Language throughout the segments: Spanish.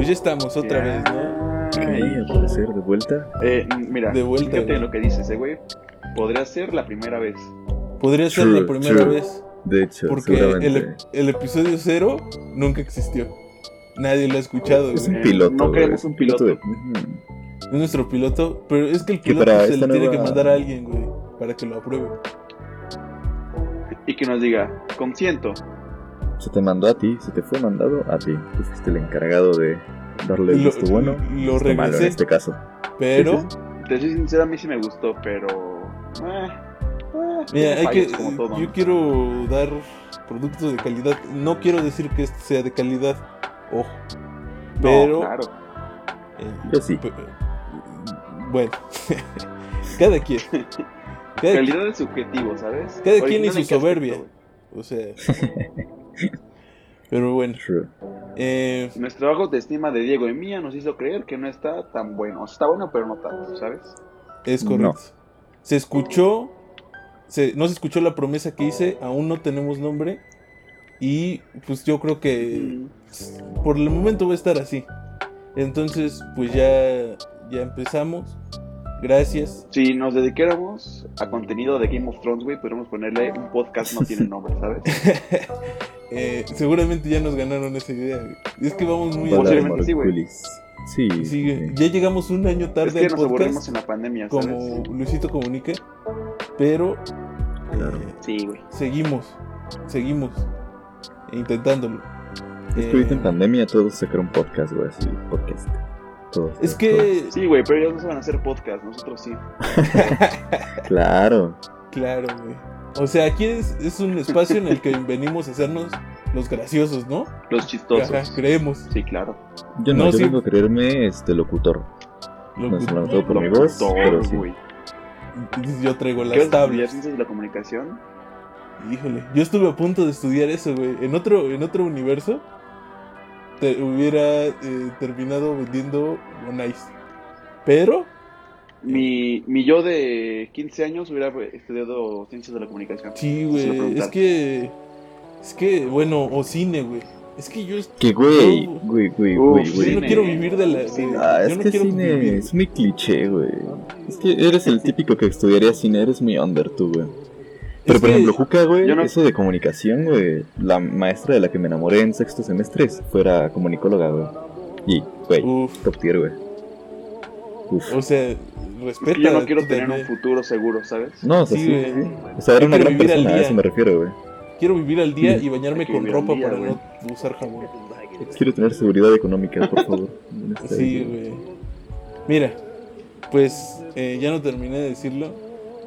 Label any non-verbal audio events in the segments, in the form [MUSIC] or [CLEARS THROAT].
Pues ya estamos otra vez, ¿no? Ahí, al parecer, de vuelta. Eh, mira, De vuelta, fíjate güey. lo que dices, eh, güey. Podría ser la primera vez. Podría ser True, la primera true. vez. De hecho, Porque el, el episodio cero nunca existió. Nadie lo ha escuchado. Es güey. un Eh, piloto. no es un piloto. Es nuestro piloto, pero es que el piloto para se le tiene que mandar a alguien, güey, para que lo apruebe. Y que nos diga, consiento. Se te mandó a ti, se te fue mandado a ti. Tú fuiste el encargado de darle el Lo- visto bueno. lo visto malo en regresé. este caso. Pero, Sí, sí, Te soy sincero, a mí sí me gustó, pero. eh, eh, mira, hay que, todo. yo quiero dar productos de calidad. No quiero decir que este sea de calidad, ojo. No, Pero, claro. eh, Yo sí. bueno, [LAUGHS] cada quien. [LAUGHS] Cada, Calidad es subjetivo, ¿sabes? cada quien y su soberbia. aspecto, O sea. [LAUGHS] Pero bueno, True. eh. Nuestro bajo de estima de Diego y mía nos hizo creer que no está tan bueno. O sea, está bueno, pero no tanto, ¿sabes? es correcto. Se escuchó, se, no se escuchó la promesa que hice, aún no tenemos nombre. Y pues yo creo que Mm, por el momento va a estar así. Entonces, pues ya, ya empezamos. Gracias. Si nos dedicáramos a contenido de Game of Thrones, güey, podríamos ponerle un podcast no tiene nombre, ¿sabes? [LAUGHS] Eh, seguramente ya nos ganaron esa idea. güey. Es que vamos muy Posiblemente sí, güey. Sí, Sí, sí. ya llegamos un año Es tarde que al nos podcast, en la pandemia, ¿sabes? como Luisito Comunica, pero Claro. eh, Sí, güey. seguimos, seguimos intentándolo. Es que ahorita Eh, en pandemia todos sacaron podcast, güey, así, podcast. Todos. es todos, que, Sí, güey, pero ellos no saben hacer podcast, nosotros sí. todos. [LAUGHS] Claro. claro, güey. O sea, aquí es, es un espacio en el que [LAUGHS] venimos a hacernos los graciosos, ¿no? Los chistosos. Ajá, creemos. Sí, claro. Yo no, No, yo sí. vengo a creerme este locutor. Lo No noto por mi voz, Todo, pero sí. yo traigo ¿Qué las estudiar tablas. ciencias de la comunicación? Híjole, yo estuve a punto de estudiar eso, güey. En otro, en otro universo te hubiera eh, terminado vendiendo Bonais. Pero, Mi, mi yo de 15 años hubiera estudiado ciencias de la comunicación. sí, güey. Es que, es que, bueno, o cine, güey. Es que yo, Que güey, güey, güey, Uf, güey, yo güey. no quiero vivir de la. Cine. Ah, yo es no que quiero cine vivir. es muy cliché, güey. Es que eres el típico que estudiaría cine, eres muy under tú, güey. Pero Es por que- ejemplo, Juca, güey, yo no- eso de comunicación, güey, la maestra de la que me enamoré en sexto semestre fuera comunicóloga, güey. Y, güey, top tier, güey. Uf. o sea, Es respeta. yo no quiero tener un futuro seguro, ¿sabes? No, o sea, Sí, sí. O sea, era una gran vivir al persona, a eso me refiero, güey. Quiero vivir al día Sí. y bañarme con ropa día, para güey. no usar jabón. Quiero tener seguridad económica, por favor. [LAUGHS] Sí, güey. Mira, pues eh, ya no terminé de decirlo.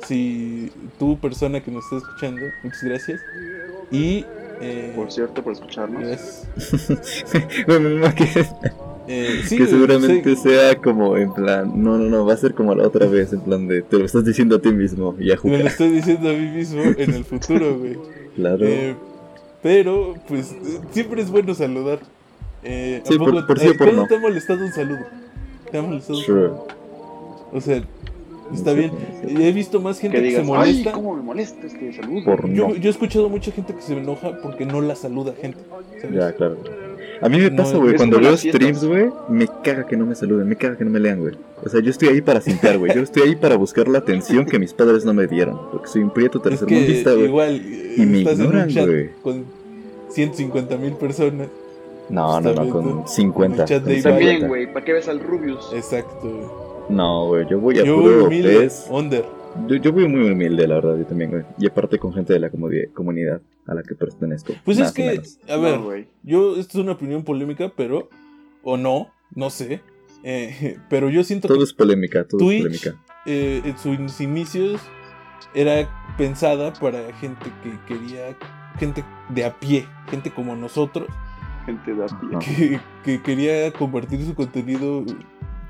Si tú, persona que nos está escuchando, muchas gracias. Y. Eh, Por cierto, por escucharnos. gracias. [LAUGHS] Que, Eh, sí, que seguramente sí. sea como en plan, no, no, no, va a ser como la otra vez, en plan de, te lo estás diciendo a ti mismo y a Me lo estoy diciendo a mí mismo en el futuro, [LAUGHS] güey. Claro. Eh, pero, pues, siempre es bueno saludar. Eh, ¿a Sí, por- poco- por sí o eh, por ¿cuándo no. te ha molestado un saludo? ¿Te ha molestado un Sure. saludo? O sea, está Sí, bien. sí. He visto más gente Que se ay, molesta. cómo me molesta este saludo. Por Yo, no. yo he escuchado mucha gente que se enoja porque no la saluda gente. ¿sabes? Ya, claro. A mí me No, pasa, güey, cuando veo streams, güey, me caga que no me saluden, me caga que no me lean, güey. O sea, yo estoy ahí para simpear, güey. Yo estoy ahí para buscar la atención que mis padres no me dieron. Porque soy un prieto Es que tercermundista, güey. igual Y me ignoran, güey. con 150 mil personas. No, no, no, con 50. El chat de con Iván. También, 50. güey, ¿para qué ves al Rubius? Exacto. güey. No, güey, yo voy a Yo puro under. Yo, yo voy muy humilde, la verdad, yo también, güey. Y aparte con gente de la comunidad a la que pertenezco. Pues es que, a ver, No, güey. yo, esto es una opinión polémica, pero, o no, no sé. eh, [LAUGHS] pero yo siento Todo que es polémica, todo es polémica. eh, en sus inicios era pensada para gente que quería, gente de a pie, gente como nosotros, Gente de a pie. Que quería compartir su contenido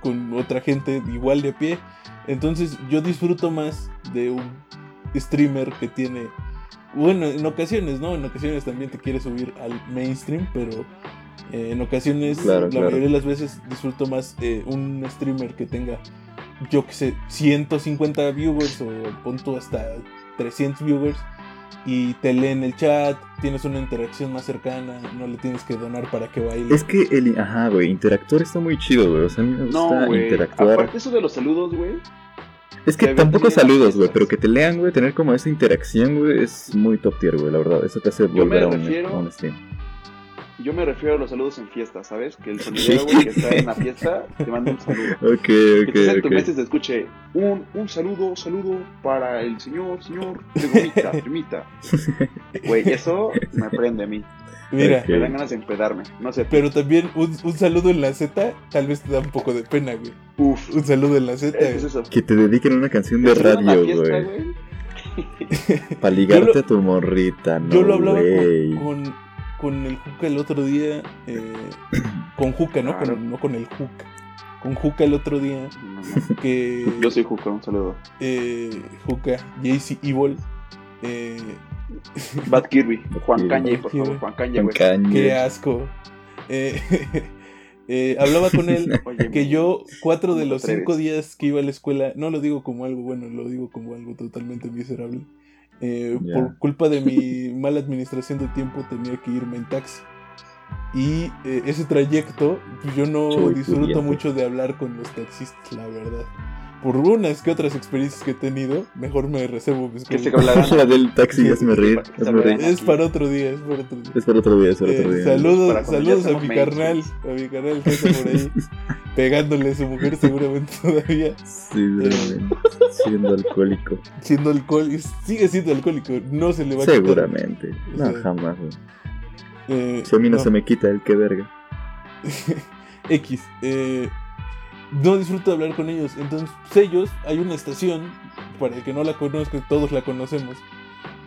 con otra gente igual de a pie. Entonces yo disfruto más de un streamer que tiene... Bueno, en ocasiones, ¿no? En ocasiones también te quiere subir al mainstream, pero eh, en ocasiones, Claro, la claro. mayoría de las veces disfruto más eh, un streamer que tenga, yo que sé, 150 viewers o punto hasta 300 viewers y te lee en el chat, tienes una interacción más cercana, no le tienes que donar para que baile. Es que el. Ajá, güey. Interactuar está muy chido, güey. O sea, a mí me gusta No, güey. interactuar. Aparte eso de los saludos, güey. Es que tampoco saludos, güey, pero que te lean, güey, tener como esa interacción, güey, es muy top tier, güey, la verdad. Eso te hace Yo me volver a un, refiero- a un stream. Yo me refiero a los saludos en fiestas, ¿sabes? Que el sonidero, güey, que está en la fiesta, te manda un saludo. [LAUGHS] Ok, Que ok, te en tu mente se escuche un, un saludo, saludo para el señor, señor Primita, [LAUGHS] primita. Güey, eso me prende a mí. Mira. Me dan ganas de empedarme. No sé. pero también un, un saludo en la Z tal vez te da un poco de pena, güey. Uf. Un saludo en la Z. ¿Qué es eso? Que te dediquen una canción de radio, fiesta, güey. [LAUGHS] Para ligarte lo- a tu morrita, no, Yo lo hablaba güey. con, con, con el Juca el otro día. eh, [COUGHS] con Juca, ¿no? Claro. Con, no con el Juca. Con Juca el otro día. No, no. Que Yo soy Juca, un saludo. eh, Juca, JC Evil. Eh, Bad Kirby. Juan. Kanye, por favor. Juan Con güey. Qué asco. Eh, [LAUGHS] eh, hablaba con él [LAUGHS] Oye, que yo cuatro de ¿Cómo te los cinco días que iba a la escuela, no lo digo como algo bueno, lo digo como algo totalmente miserable. Eh. Por culpa de mi [LAUGHS] mala administración de tiempo tenía que irme en taxi. Y eh, ese trayecto, pues yo no disfruto mucho de hablar con los taxistas, la verdad. Por unas que otras experiencias que he tenido, mejor me reservo mis Que se. La [LAUGHS] del taxi, hazme reír, hazme reír. Es para otro día, es para otro día. Es para otro día, es para Eh, otro día. saludos, saludos a mi carnal, a mi carnal que está por ahí, [LAUGHS] pegándole a su mujer seguramente todavía, Sí, seguramente. Siendo alcohólico. siendo alcohólico, sigue siendo alcohólico, no se le va a quitar. Seguramente. No, jamás, güey. Eh, Si a mí no, no. se me quita el que verga. [LAUGHS] X, eh, no disfruto de hablar con ellos, entonces pues, ellos, hay una estación, para el que no la conozca, todos la conocemos,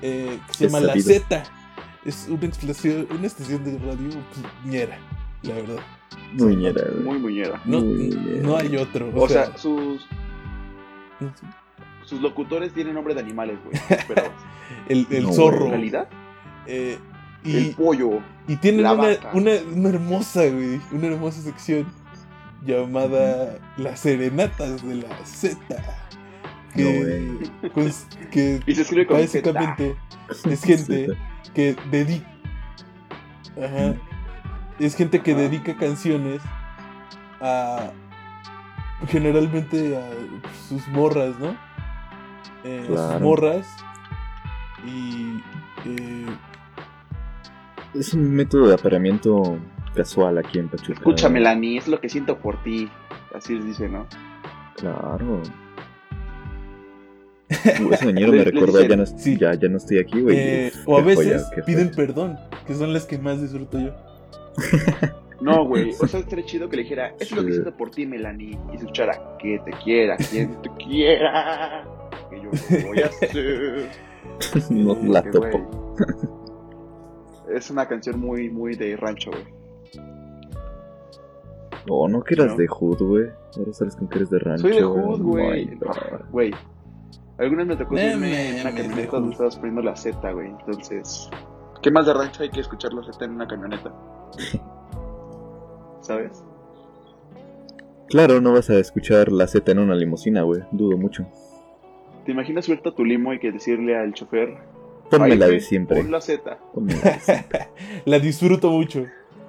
eh, que se Es llama La. Z, es una, estación, una estación de radio pues, ñera, la verdad, Muñera, güey. Muy muñera. no, Muy no hay otro, O sea, sus, sus locutores tienen nombre de animales, güey. [LAUGHS] Pero el, el No, zorro, en realidad, eh, el y, pollo. y tienen la una, vaca. una, una hermosa, güey, una hermosa sección llamada Las Serenatas de la Z. No, Que, pues, que Y se escribe con Z. básicamente [LAUGHS] es gente que dedica. Ajá. Es gente que dedica canciones a. Generalmente a sus morras, ¿no? Eh, A sus morras. Y. eh, Es un método de apareamiento casual aquí en Pachuca. Escúchame, Lani, es lo que siento por ti. Así les dice, ¿no? Claro. [LAUGHS] Uh, ese me recuerda, dicen, ya no, sí. ya, ya no estoy aquí, güey. eh, o a veces joya, piden joya. perdón, que son las que más disfruto yo. [LAUGHS] No, güey. O sea, estaría chido que le dijera, eso es lo que siento por ti, Melanie. Y escuchara, que te quiera, quien te quiera. Que yo lo voy a hacer. [LAUGHS] no la Que, topo. Es una canción muy, muy de rancho, güey. Oh, no que eras ¿No? de Hood, güey. Ahora sales con que eres de rancho. Soy de Hood, güey. God. Güey. Alguna vez me tocó subirme en una camioneta de donde estabas poniendo la Z, güey. Entonces, ¿qué más de rancho hay que escuchar la Z en una camioneta? [LAUGHS] ¿Sabes? Claro, no vas a escuchar la Z en una limusina, güey. Dudo mucho. ¿Te imaginas subirte a tu limo y que decirle al chofer, Ponme "Ay, la de siempre. Pon la Z. [LAUGHS] La disfruto mucho.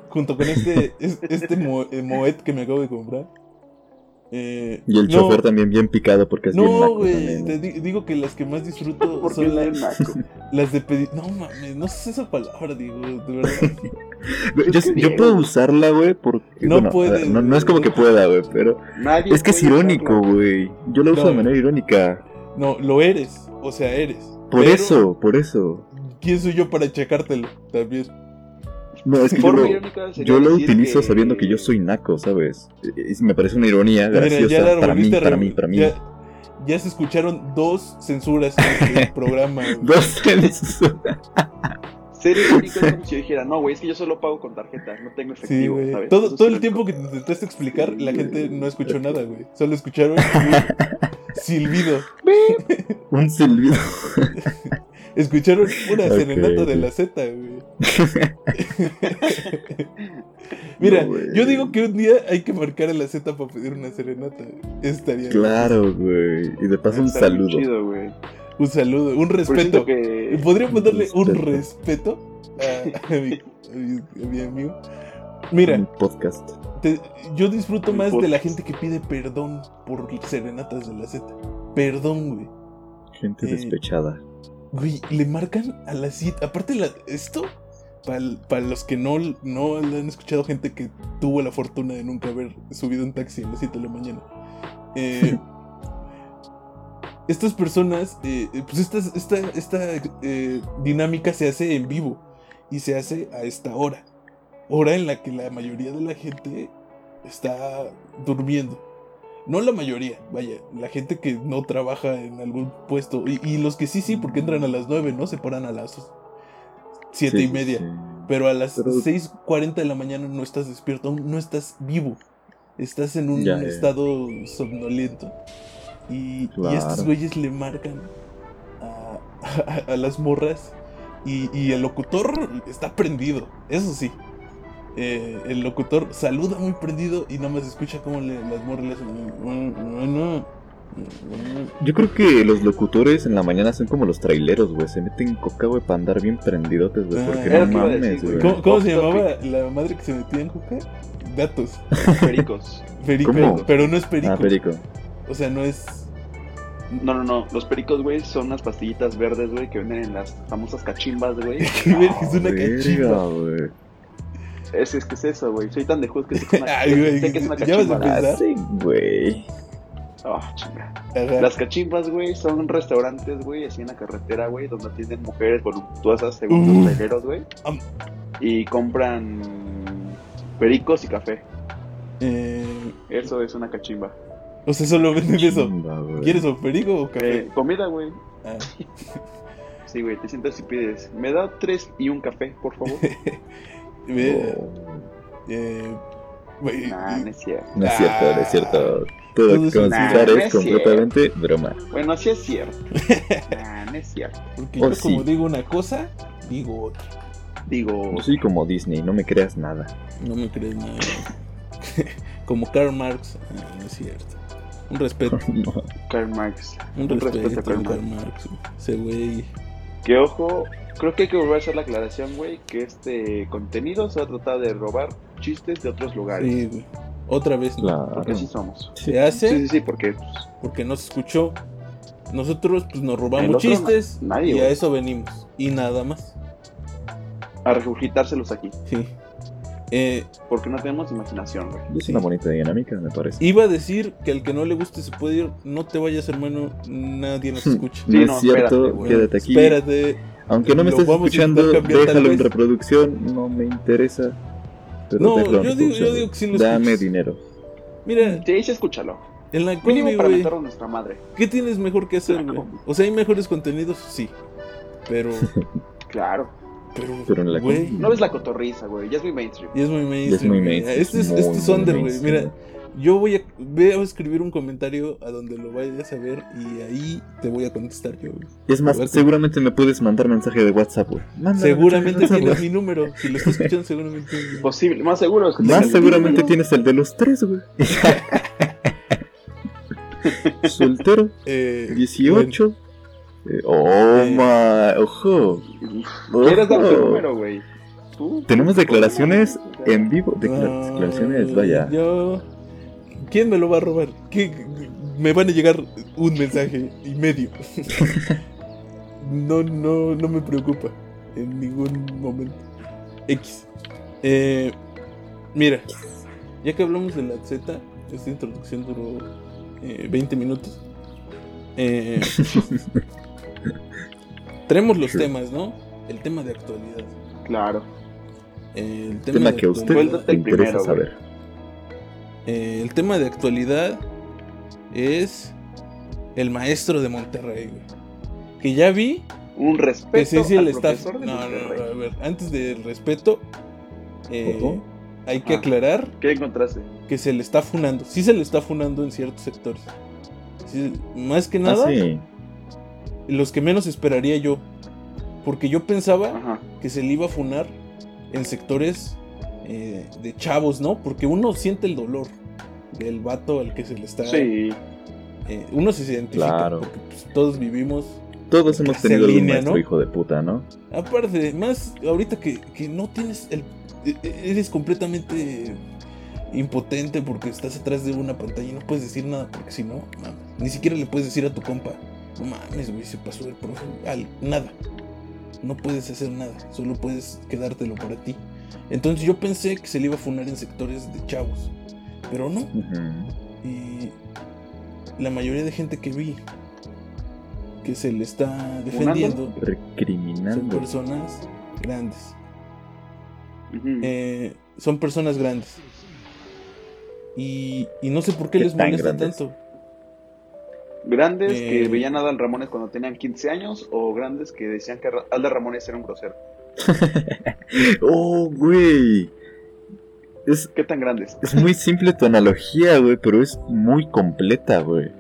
Junto con este, [LAUGHS] es- este mo- eh, Moet que me acabo de comprar. Eh, Y el no, chofer también bien picado porque es bien No, güey. también. Te di- digo que las que más disfruto [LAUGHS] son la- bien [LAUGHS] las de pedir. No mames, no sé esa palabra, digo, de verdad. Yo, puedo usarla, güey, porque. No bueno, no, no es como que pueda, güey, pero. Nadie Es que es irónico, güey. Yo la uso No. de manera irónica. No, lo eres. O sea, eres. Por Pero, eso, por eso. ¿Quién soy yo para checártelo? También. No, es que yo lo, sería yo utilizo sabiendo que yo soy naco, ¿sabes? Y- y me parece una ironía Mira, graciosa ya la para mí, para mí, para mí. Ya, ya se escucharon dos censuras en el [LAUGHS] programa. güey. Dos censura. Ser irónico es como si yo dijera, no, güey, es que yo solo pago con tarjeta, no tengo Sí, efectivo, güey. ¿sabes? Todo, todo el tiempo que te intentaste explicar, Sí, la gente no escuchó nada, güey. Solo escucharon un [LAUGHS] silbido. Un silbido. [LAUGHS] Escucharon una serenata de la Z, güey. [LAUGHS] Mira, No, güey. yo digo que un día hay que marcar a la Z para pedir una serenata. güey. Estaría Claro, güey. Y de paso un saludo. chido, güey. Un saludo, un respeto. que... Podría ponerle un Respeto. a, a mi, a mi- a mi amigo. Mira, Mi podcast. te- yo disfruto más de la gente que pide perdón por serenatas de la Z. Perdón, güey. Gente Eh, despechada. Güey, le marcan a las 7. Aparte, la, esto, para los que no, no le han escuchado, gente que tuvo la fortuna de nunca haber subido un taxi a las 7 de la mañana. eh, [LAUGHS] estas personas, eh, eh, pues esta, esta, esta eh, dinámica se hace en vivo y se hace a esta hora. Hora en la que la mayoría de la gente está durmiendo. No la mayoría, vaya, la gente que no trabaja en algún puesto. Y, y los que sí, sí, porque entran a las 9, ¿no? Se paran a las 7 Sí, y media. sí. Pero a las Pero- 6.40 de la mañana no estás despierto, aún no estás vivo. Estás en un Ya, estado somnoliento. Y, y estos güeyes le marcan a, [LAUGHS] a- a las morras. Y, y el locutor está prendido, eso sí. Eh, el locutor saluda muy prendido y nada más escucha como le, las morras le hacen. "Mm, Bueno, mm, Yo creo que los locutores en la mañana son como los traileros, güey. Se meten coca, güey, para andar bien prendidotes, güey. Ah, Porque era no mames, decir, güey. ¿Cómo, cómo se llamaba la madre que se metía en juca? Gatos. [LAUGHS] Pericos. Perico. ¿Cómo? Pero no es perico. Ah, perico. O sea, no es. No, no, no. Los pericos, güey, son unas pastillitas verdes, güey, que venden en las famosas cachimbas, güey. [LAUGHS] ¿Qué ver- es una Verga, cachimba. güey. Es, es que es eso, güey. Soy tan de juez que sé que es una, Ay, güey, sé que es una ya vas a cachimba. Ah, sí, güey. Ah, chinga. Las cachimbas, güey, son restaurantes, güey, así en la carretera, güey, donde atienden mujeres voluptuosas según los traileros, güey. Y compran pericos y café. Eh, Eso es una cachimba. o sea, solo venden eso. Güey. ¿Quieres o perico o café? Eh, comida, güey. Ah. Sí, güey, te sientas y pides. Me da tres y un café, por favor. [LAUGHS] Oh, eh, güey, nah, no es cierto. No es cierto, no es cierto. Todo Todo lo es que un- vamos a Nah, escuchar no es es completamente broma. Bueno, sí es cierto. [LAUGHS] nah, no es cierto. porque Oh, yo como sí. digo una cosa, digo otra. Digo, No soy como Disney, no me creas nada. No me crees nada. [LAUGHS] como Karl Marx. Ah, no es cierto. Un respeto. [LAUGHS] Karl Marx. Un Un respeto, respeto a Karl Karl Marx. Ese güey. Que ojo, creo que hay que volver a hacer la aclaración, güey, que este contenido se va a tratar de robar chistes de otros lugares. Sí, güey. Otra vez. ¿no? Claro. Porque así somos. Se hace Sí, sí, sí, porque pues, porque no se escuchó. Nosotros pues nos robamos chistes na- nadie, y a eso venimos. Y nada más. a regurgitárselos aquí. Sí. Eh, Porque no tenemos imaginación, güey. Es Sí. una bonita dinámica, me parece. iba a decir que al que no le guste se puede ir. No te vayas, hermano. Nadie nos escucha. No Sí, es no, cierto, espérate, güey. quédate aquí. Espérate. Aunque no me estés escuchando, déjalo en reproducción, no me interesa. Pero No, déjalo en yo digo- yo digo que sí lo Dame escuches. dinero. Mira, Sí, sí, escúchalo. en la Mínimo combi, para güey. meterlo a nuestra madre. ¿Qué tienes mejor que hacer, güey? O sea, hay mejores contenidos, sí. Pero, [LAUGHS] Claro. pero, Pero en la combi. No ves la cotorriza, güey. Ya es muy mainstream. Y es muy mainstream. muy güey. mainstream, Este es, este es under, güey. Mira, yo voy a, voy a escribir un comentario a donde lo vayas a ver y ahí te voy a contestar yo, güey. Es más, seguramente me puedes mandar mensaje de WhatsApp, güey. Seguramente mensaje tienes mi número. Si lo estás escuchando, seguramente tienes mi número. Posible, más seguro es que Más seguramente tienes el de los tres, güey. [LAUGHS] Soltero, Eh, 18. Eh, oh, Eh. ma, ojo. ¿Quieres dar tu número, güey? ¿Tú? Tenemos declaraciones en vivo. Decla- declaraciones, ah, vaya. Yo. ¿Quién me lo va a robar? ¿Qué- Me van a llegar un mensaje y medio. [LAUGHS] no, no, no me preocupa. En ningún momento. X. Eh, mira, ya que hablamos de la Z, esta introducción duró eh, 20 minutos. Eh, [LAUGHS] tenemos los temas, ¿no? El tema de actualidad. Claro. Eh, el tema, Tema de que a usted le interesa saber. Eh, el tema de actualidad es el maestro de Monterrey, güey. Que ya vi Un que respeto sí, sí, el al staff. profesor de No, no, Monterrey. no, a ver, antes del respeto, eh, hay que Ah. aclarar ¿Qué encontraste? que se le está funando. Sí se le está funando en ciertos sectores. Sí, más que nada, Ah, sí. los que menos esperaría yo. Porque yo pensaba Ajá. que se le iba a funar en sectores eh, de chavos, ¿no? Porque uno siente el dolor del vato al que se le está. Sí. eh, uno se identifica. Claro. Porque pues, todos vivimos Todos hemos tenido en algún línea, maestro ¿no? hijo de puta, ¿no? Aparte, más ahorita que, que no tienes el. e- e- Eres completamente impotente porque estás atrás de una pantalla y no puedes decir nada porque si no, mames, ni siquiera le puedes decir a tu compa, no mames, güey, se pasó el profe, al- nada. No puedes hacer nada, solo puedes quedártelo para ti. Entonces yo pensé que se le iba a funar en sectores de chavos, pero no. Y la mayoría de gente que vi que se le está defendiendo son personas grandes. Eh, son personas grandes. Y, y no sé por qué ¿Qué les molesta grandes? tanto. Grandes Eh. que veían a Adal Ramones cuando tenían 15 años o grandes que decían que Adal Ramones era un grosero. [LAUGHS] oh, güey. Es, ¿Qué tan grandes? es muy simple tu analogía, güey, pero es muy completa, güey.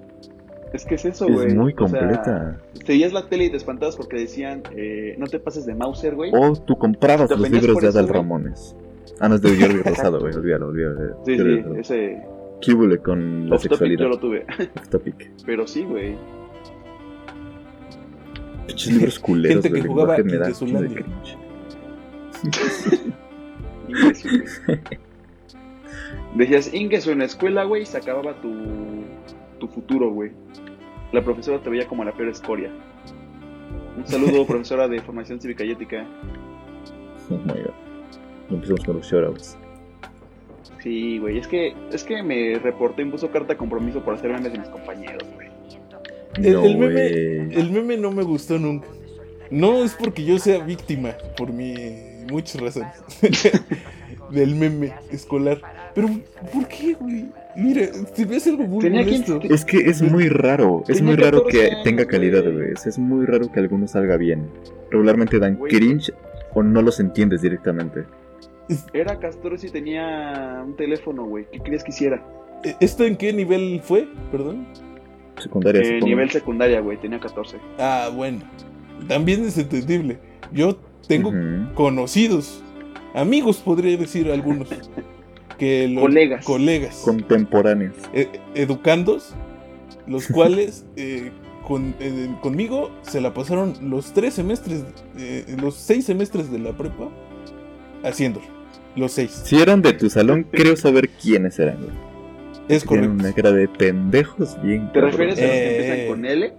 Es que es eso, güey. Es muy O sea, completa. Seguías la tele y te espantabas porque decían, eh, no te pases de Mauser, güey. O tú comprabas ¿Te los libros de eso, Adal? Ramones. Ah, no, es de Jordi [LAUGHS] Rosado, güey. Olvídalo, olvídalo. Sí, sí, ese ¿Qué con la off topic sexualidad? yo lo tuve. Off topic. [LAUGHS] Pero sí, güey. Pinches libros culeros Gente que del jugaba lenguaje [LAUGHS] Decías Ingesu en la escuela, güey, y se acababa tu, tu futuro, güey. La profesora te veía como la peor escoria. Un saludo, [LAUGHS] profesora de formación cívica y ética. Oh my god. Y empezamos con los shoutouts. Sí, güey, es que, es que me reporté y me puso carta de compromiso por hacer memes de mis compañeros, güey. El- No, el meme- güey. El meme no me gustó nunca. No es porque yo sea víctima, por mi muchas razones. [LAUGHS] [LAUGHS] del [LAUGHS] meme escolar. Pero, ¿por qué, güey? Mira, si ves algo muy Tenía molesto. 15 Es que es muy raro, es Tenía muy raro 14 que tenga calidad, güey. Es muy raro que alguno salga bien. Regularmente dan Güey. cringe o no los entiendes directamente. Era Castor y tenía un teléfono, güey. ¿Qué querías que hiciera? ¿E- ¿Esto en qué nivel fue? Perdón. Secundaria, Eh, nivel secundaria, güey, tenía 14. Ah, bueno. También es entendible. Yo tengo conocidos, amigos podría decir algunos, que [LAUGHS] Colegas. colegas, Contemporáneos. eh, educandos, los [LAUGHS] cuales eh, con- eh, conmigo se la pasaron los tres semestres, eh, los seis semestres de la prepa haciéndolo. Los seis. Si eran de tu salón, creo saber quiénes eran. Es Tienen correcto. una cara de pendejos bien. ¿Te cabrón. refieres a los que Eh, empiezan con L?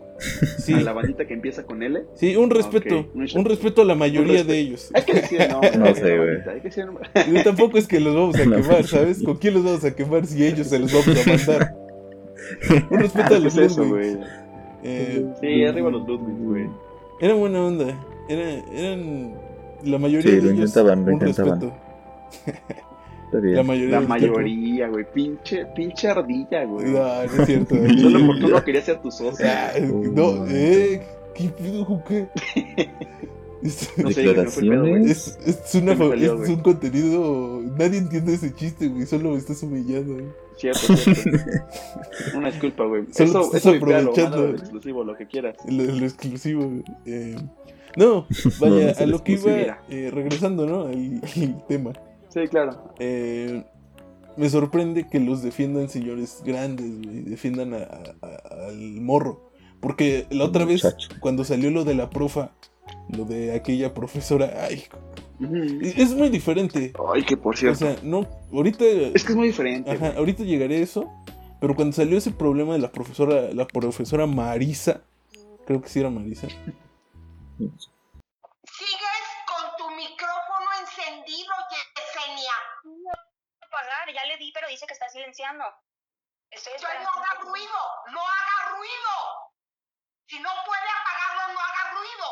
Sí, ¿A la bandita que empieza con L? sí, un respeto. Ok, un- Un respeto a la mayoría de ellos. Hay que decir. [LAUGHS] No de sé, güey. Hay que decir [LAUGHS] tampoco es que los vamos a [LAUGHS] No, quemar. ¿sabes? ¿Con quién los vamos a quemar si ellos se los vamos a mandar? Un respeto a ¿Qué los es? Eh, Sí, arriba los Ludwig, güey. Era buena onda. Era, eran la mayoría Sí, de lo ellos. intentaban, lo un intentaban. respeto. Está bien. La mayoría La del mayoría, güey. Pinche, pinche ardilla, güey. No, no es cierto. [LAUGHS] Solo porque uno quería ser tu socio. Ah, no, eh, ¿qué pido, Juque? [LAUGHS] Es, No sé, güey, me fue el pedo, güey. Declaraciones. es, es una salió, es güey. un contenido. Nadie entiende ese chiste, güey. Solo me estás humillando. güey. Cierto, cierto. [LAUGHS] Una disculpa, güey. Solo Eso, estás eso aprovechando. de exclusivo, lo que quieras. Lo, lo exclusivo. güey. Eh, no, vaya, no es a lo que iba. eh, regresando, ¿no? Al, al tema. Sí, claro. Eh, me sorprende que los defiendan señores grandes, güey, defiendan a- al morro. Porque la otra vez, Muchacho. cuando salió lo de la profa, lo de aquella profesora, ay, es muy diferente. Ay, que por O cierto. sea, no, ahorita, es que es muy diferente. ajá, ahorita llegaré a eso, pero cuando salió ese problema de la profesora, la profesora Marisa, creo que sí era Marisa, Sigues con tu micrófono encendido, Yesenia. pagar, ya le di, pero dice que está silenciando. Estoy no haga ruido, no haga ruido. Si no puede apagarlo, no haga ruido.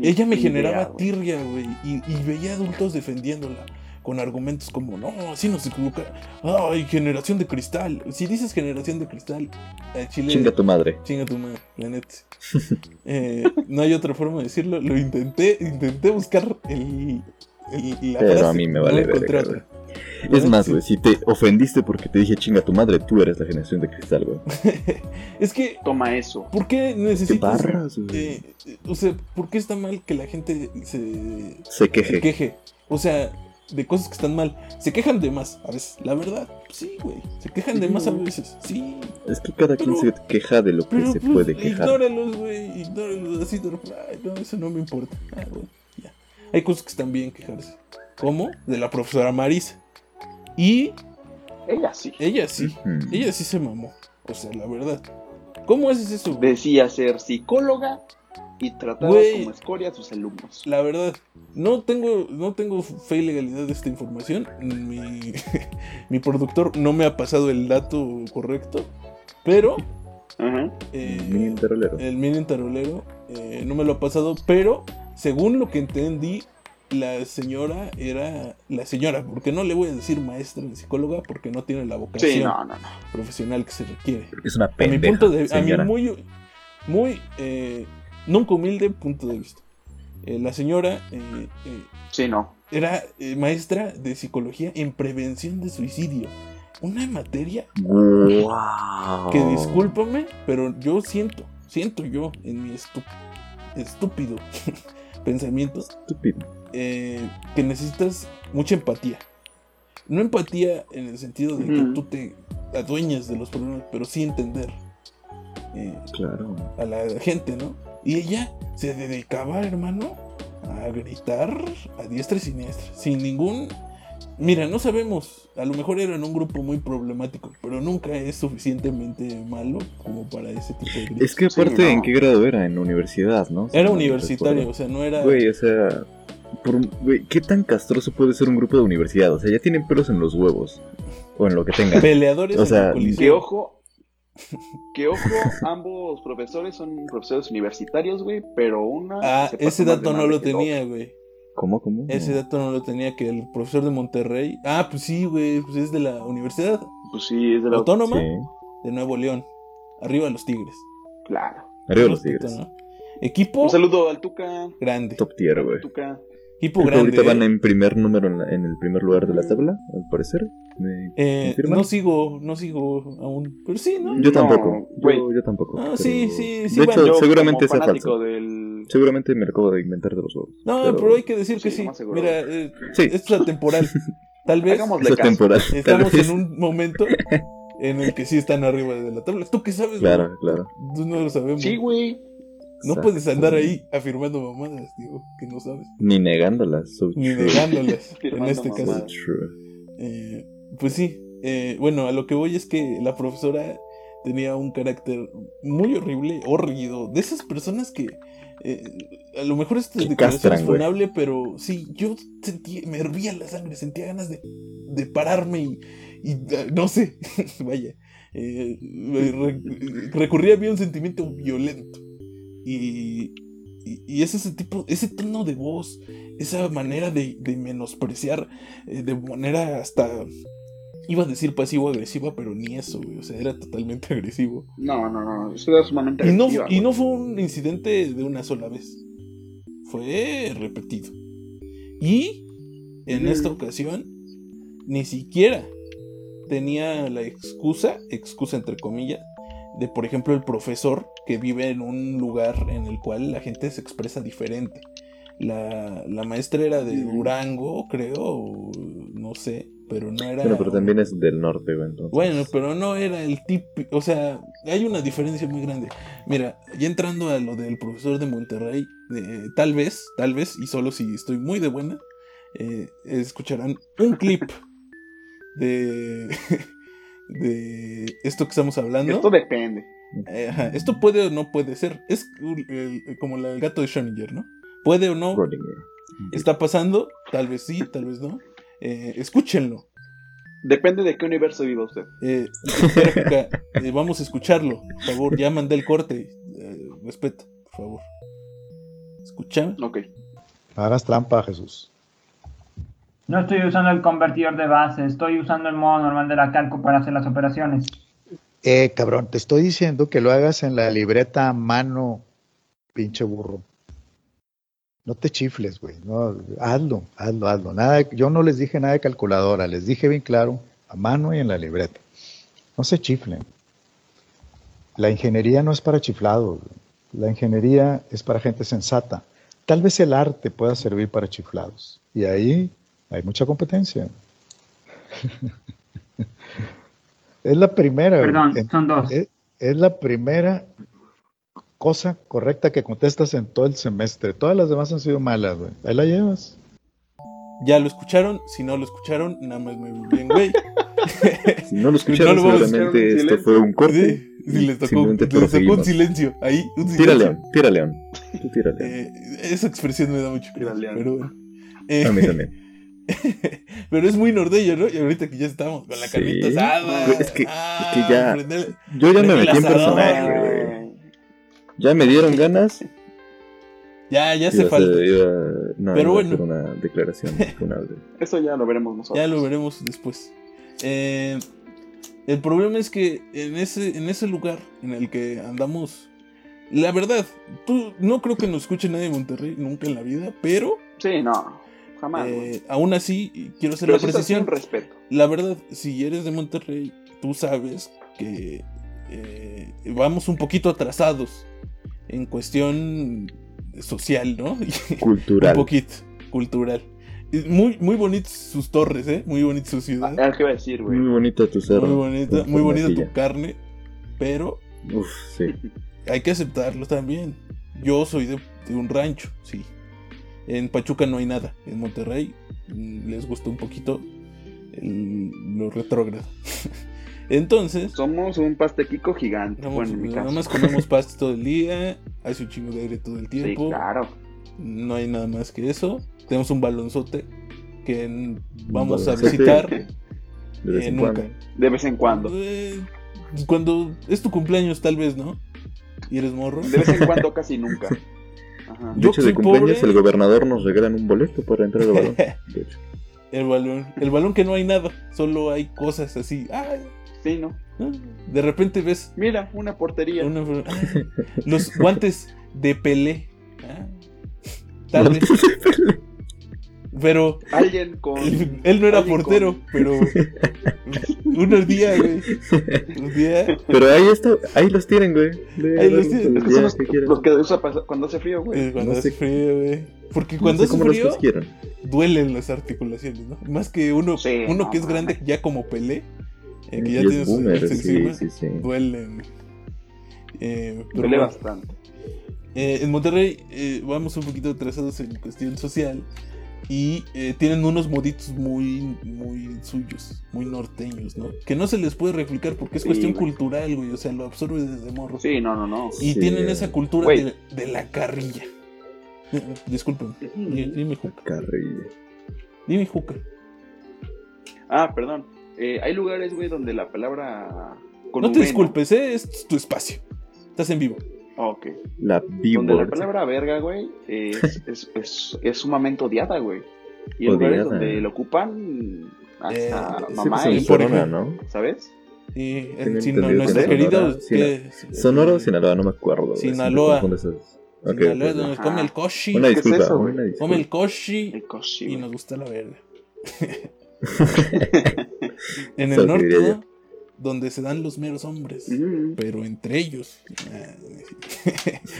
Ella me generaba tirria, güey, y, y veía adultos defendiéndola con argumentos como, no, así no se equivoca, ay, generación de cristal. Si dices generación de cristal, a Chile, Chinga tu madre. chinga tu madre, la neta. [LAUGHS] Eh, no hay otra forma de decirlo, lo intenté, intenté buscar el, el- la Pero frase, a mí me no vale verga, otra. [LAUGHS] Es más, güey, si te ofendiste porque te dije chinga tu madre, tú eres la generación de cristal, güey. [LAUGHS] Es que, Toma eso. ¿por qué Te necesitas... barras, güey. eh, o sea, ¿por qué está mal que la gente se, Se se queje. queje. O sea, de cosas que están mal. Se quejan de más, a veces. La verdad, sí, güey. Se quejan de más a veces. Sí. Es que cada quien se queja de lo que Pero se pues, puede quejar. ignóralos, güey. Ignóralos así. de- Ay, no, eso no me importa. Ah, bueno, ya. Hay cosas que están bien quejarse. ¿Cómo? De la profesora Marisa. Y Ella sí. ella sí. Ella sí se mamó. O sea, la verdad. ¿Cómo haces eso? Decía ser psicóloga y trataba Güey. como escoria a sus alumnos. La verdad, no tengo, no tengo fe y legalidad de esta información. Mi, [LAUGHS] mi productor no me ha pasado el dato correcto, pero Ajá. eh, Mini tarolero. el mini tarolero eh, no me lo ha pasado, pero según lo que entendí, la señora era la señora, porque no le voy a decir maestra ni psicóloga, porque no tiene la vocación Sí, no, no, no. profesional que se requiere. Es una A mi pendeja, punto de a mi señora. muy muy eh, nunca humilde punto de vista. Eh, la señora eh, eh, Sí, no. era eh, maestra de psicología en prevención de suicidio. Una materia Wow. que discúlpame, pero yo siento, siento yo en mi estu- estúpido [LAUGHS] pensamiento Estúpido. Eh, que necesitas mucha empatía. No empatía en el sentido de que tú te adueñas de los problemas, pero sí entender eh, Claro. a la gente, ¿no? Y ella se dedicaba, hermano, a gritar a diestra y siniestra, sin ningún... Mira, no sabemos, a lo mejor era en un grupo muy problemático, pero nunca es suficientemente malo como para ese tipo de gritos. Es que Sí, aparte, no. ¿en qué grado era? En universidad, ¿no? Era no universitario, o sea, no era... Güey, o sea, por un- güey, ¿qué tan castroso puede ser un grupo de universidad? O sea, ya tienen pelos en los huevos. O en lo que tengan. Peleadores O en sea, el. Que ojo. Que ojo, ambos profesores son profesores universitarios, güey, pero una. Ah, ese dato no lo tenía, güey. ¿Cómo, cómo? Ese dato no lo tenía que el profesor de Monterrey. Ah, pues sí, güey, pues es de la Universidad Pues sí, es de la. Autónoma Sí. de Nuevo León. Arriba los Tigres. Claro. Arriba los tigres. Equipo Un saludo al Tuca. grande. Top tier, güey. Tuca. Equipo grande. ahorita van en primer número en, la- en el primer lugar de la tabla, al parecer. ¿Me Eh, no sigo, no sigo aún. Pero sí, ¿no? Yo No, tampoco. güey. Yo, yo tampoco. Ah, pero- sí, sí, sí De hecho, Yo, seguramente sea falso. del. Seguramente me lo acabo de inventar de los huevos. No, pero, hay que decir que Sí, sí. Mira, eh, Sí. esto es atemporal. [LAUGHS] Tal vez es caso. temporal. tal estamos vez. en un momento en el que sí están arriba de la tabla. ¿Tú qué sabes? Claro, güey? claro. Tú no lo sabemos. Sí, güey. No Exacto. puedes andar ahí afirmando mamadas, digo, que no sabes. Ni negándolas. so Ni negándolas, [LAUGHS] en este So caso. Eh, pues sí, eh, bueno, a lo que voy es que la profesora tenía un carácter muy horrible, horrido, de esas personas que eh, a lo mejor esta Que declaración es funable, pero sí, yo sentía, me hervía la sangre, sentía ganas de, de pararme y, y, ah, no sé, [LAUGHS] vaya, eh, re- recurría a mí a un sentimiento violento. Y, y, y es ese tipo, ese tono de voz, esa manera de, de menospreciar eh, de manera hasta. Iba a decir pasivo-agresiva, pero ni eso, güey. O sea, era totalmente [LAUGHS] agresivo. No, no, no. Eso era sumamente Y no, agresiva, y no fue un incidente de una sola vez. Fue repetido. Y en Mm. esta ocasión, ni siquiera tenía la excusa, excusa entre comillas, de por ejemplo el profesor que vive en un lugar en el cual la gente se expresa diferente. La, la maestra era de. Durango, creo, o no sé, pero no era... Bueno, pero también es del norte, güey. Entonces. Bueno, pero no era el típico, o sea, hay una diferencia muy grande. Mira, ya entrando a lo del profesor de Monterrey, eh, tal vez, tal vez, y solo si estoy muy de buena, eh, escucharán un clip de, [LAUGHS] de esto que estamos hablando. Esto depende. Eh, ajá, esto puede o no puede ser. Es el- como la- el gato de Schrödinger, ¿no? Puede o no, está pasando, tal vez sí, tal vez no. Eh, escúchenlo. Depende de qué universo viva usted. Eh, eh, vamos a escucharlo, por favor. Ya mandé el corte. Eh, respeta, por favor. Escucha. Ok. Hagas trampa, Jesús. No estoy usando el convertidor de base, estoy usando el modo normal de la calco para hacer las operaciones. Eh, cabrón, te estoy diciendo que lo hagas en la libreta a mano, pinche burro. No te chifles, güey. No, hazlo, hazlo, hazlo. Nada, yo no les dije nada de calculadora, les dije bien claro, a mano y en la libreta. No se chiflen. La ingeniería no es para chiflados. La ingeniería es para gente sensata. Tal vez el arte pueda servir para chiflados. Y ahí Hay mucha competencia. [LAUGHS] es la primera. Perdón, en- son dos. es, es la primera cosa correcta que contestas en todo el semestre. Todas las demás han sido malas, güey. Ahí la llevas. Ya lo escucharon, si no lo escucharon, nada más me bien, güey. [LAUGHS] Si no lo escucharon, No lo vamos a seguramente esto silencio. fue un corte. Sí, sí, les tocó, les tocó un silencio. Ahí, un Tira silencio. león, tira león. Tú tira león. Eh, esa expresión me da mucho león. pero bueno. Eh, A mí también. [LAUGHS] [LAUGHS] pero es muy nordeño, ¿no? Y ahorita que ya estamos con la Sí. carnita asada. Güey, es que- ah, es que ya- Yo ya me metí en personaje, güey. Ya me dieron ganas. Ya, ya hace falta. iba- no, Pero iba a bueno. hacer una declaración [LAUGHS] funable. Eso ya lo veremos nosotros. Ya lo veremos después. Eh, el problema es que en ese, en ese lugar en el que andamos, la verdad, tú no creo que nos escuche nadie de Monterrey nunca en la vida, pero Sí, no. Jamás. güey. eh, aún así quiero hacer Pero la es precisión. un respeto. La verdad, si eres de Monterrey, tú sabes que eh, vamos un poquito atrasados en cuestión social, ¿no? [LAUGHS] un Cultural. poquito cultural. Y Muy, muy bonitas sus torres, ¿eh? Muy bonita su ciudad. Ah, ¿Qué iba a decir, güey? Muy bonita tu cerro. Muy bonita, muy bonita tu carne, pero Uf, sí. hay que aceptarlo también. Yo soy de, de un rancho, sí. En Pachuca no hay nada. En Monterrey mm, les gusta un poquito el- lo retrógrado. [LAUGHS] Entonces, Somos un pastequico gigante. nada bueno, en mi nada caso. más comemos [LAUGHS] pasto todo el día, hace un chingo de aire todo el Sí, tiempo. claro. No hay nada más que eso. Tenemos un balonzote que vamos a visitar De vez eh, en nunca. cuando. De vez en cuando. Eh, cuando es tu cumpleaños, tal vez, ¿no? Y eres morro. De vez en cuando, [LAUGHS] casi nunca. Ajá. De hecho, de cumpleaños, pobre. el gobernador nos regalan un boleto para entrar al balón. [LAUGHS] De hecho. El balón. El balón que no hay nada. Solo hay cosas así. Ay, Sí, ¿no? de repente ves Mira, una portería. una- [LAUGHS] los guantes de Pelé. Ah, tal vez. Pero Alguien con. él, [LAUGHS] él no era portero, con- pero [LAUGHS] unos días, güey. [LAUGHS] Un día. Pero ahí está, ahí los tienen, güey. De- Ahí los tienen. Es que son los, los que usa cuando hace frío, güey. eh, cuando No hace sé- frío, güey. Porque No cuando sé hace los frío, duelen las articulaciones, ¿no? Más que uno, Sí, uno no que es grande ya como Pelé, eh, que ya tiene sus sí, sí, sí. duelen. Eh, Duele bastante. eh, en Monterrey eh, vamos un poquito atrasados en cuestión social y eh, tienen unos moditos muy, muy suyos, muy norteños, ¿no? Que no se les puede replicar porque es Sí, cuestión güey. cultural, güey, o sea, lo absorbe desde morro. Sí, no, no, no. Y Sí. tienen esa cultura de, de la carrilla. Eh, Disculpen, di- dime Juca. Carrilla. Dime Juca. Ah, perdón. Eh, hay lugares, güey, donde la palabra. Con No te disculpes, ¿eh? es tu espacio. Estás en vivo. Ah, ok. La Donde la B-word. palabra verga, güey, es, [LAUGHS] es, es, es sumamente odiada, güey. Y Odiada. lugares donde lo ocupan hasta Eh, mamá Sí, y y pues, por en Sonora, ejemplo- ¿no? ¿sabes? Y eh, Tengo si no, nuestro que querido. Sonora, o Sinaloa, no me acuerdo. Sinaloa. siempre confundo esas- Ok, Sinaloa, donde Ajá. come el koshi. Una ¿Qué es disculpa, eso, una disculpa. Come el koshi. El Y nos gusta la verga. [LAUGHS] [LAUGHS] en el norte. Donde se dan los meros hombres. Mm. Pero entre ellos. [LAUGHS]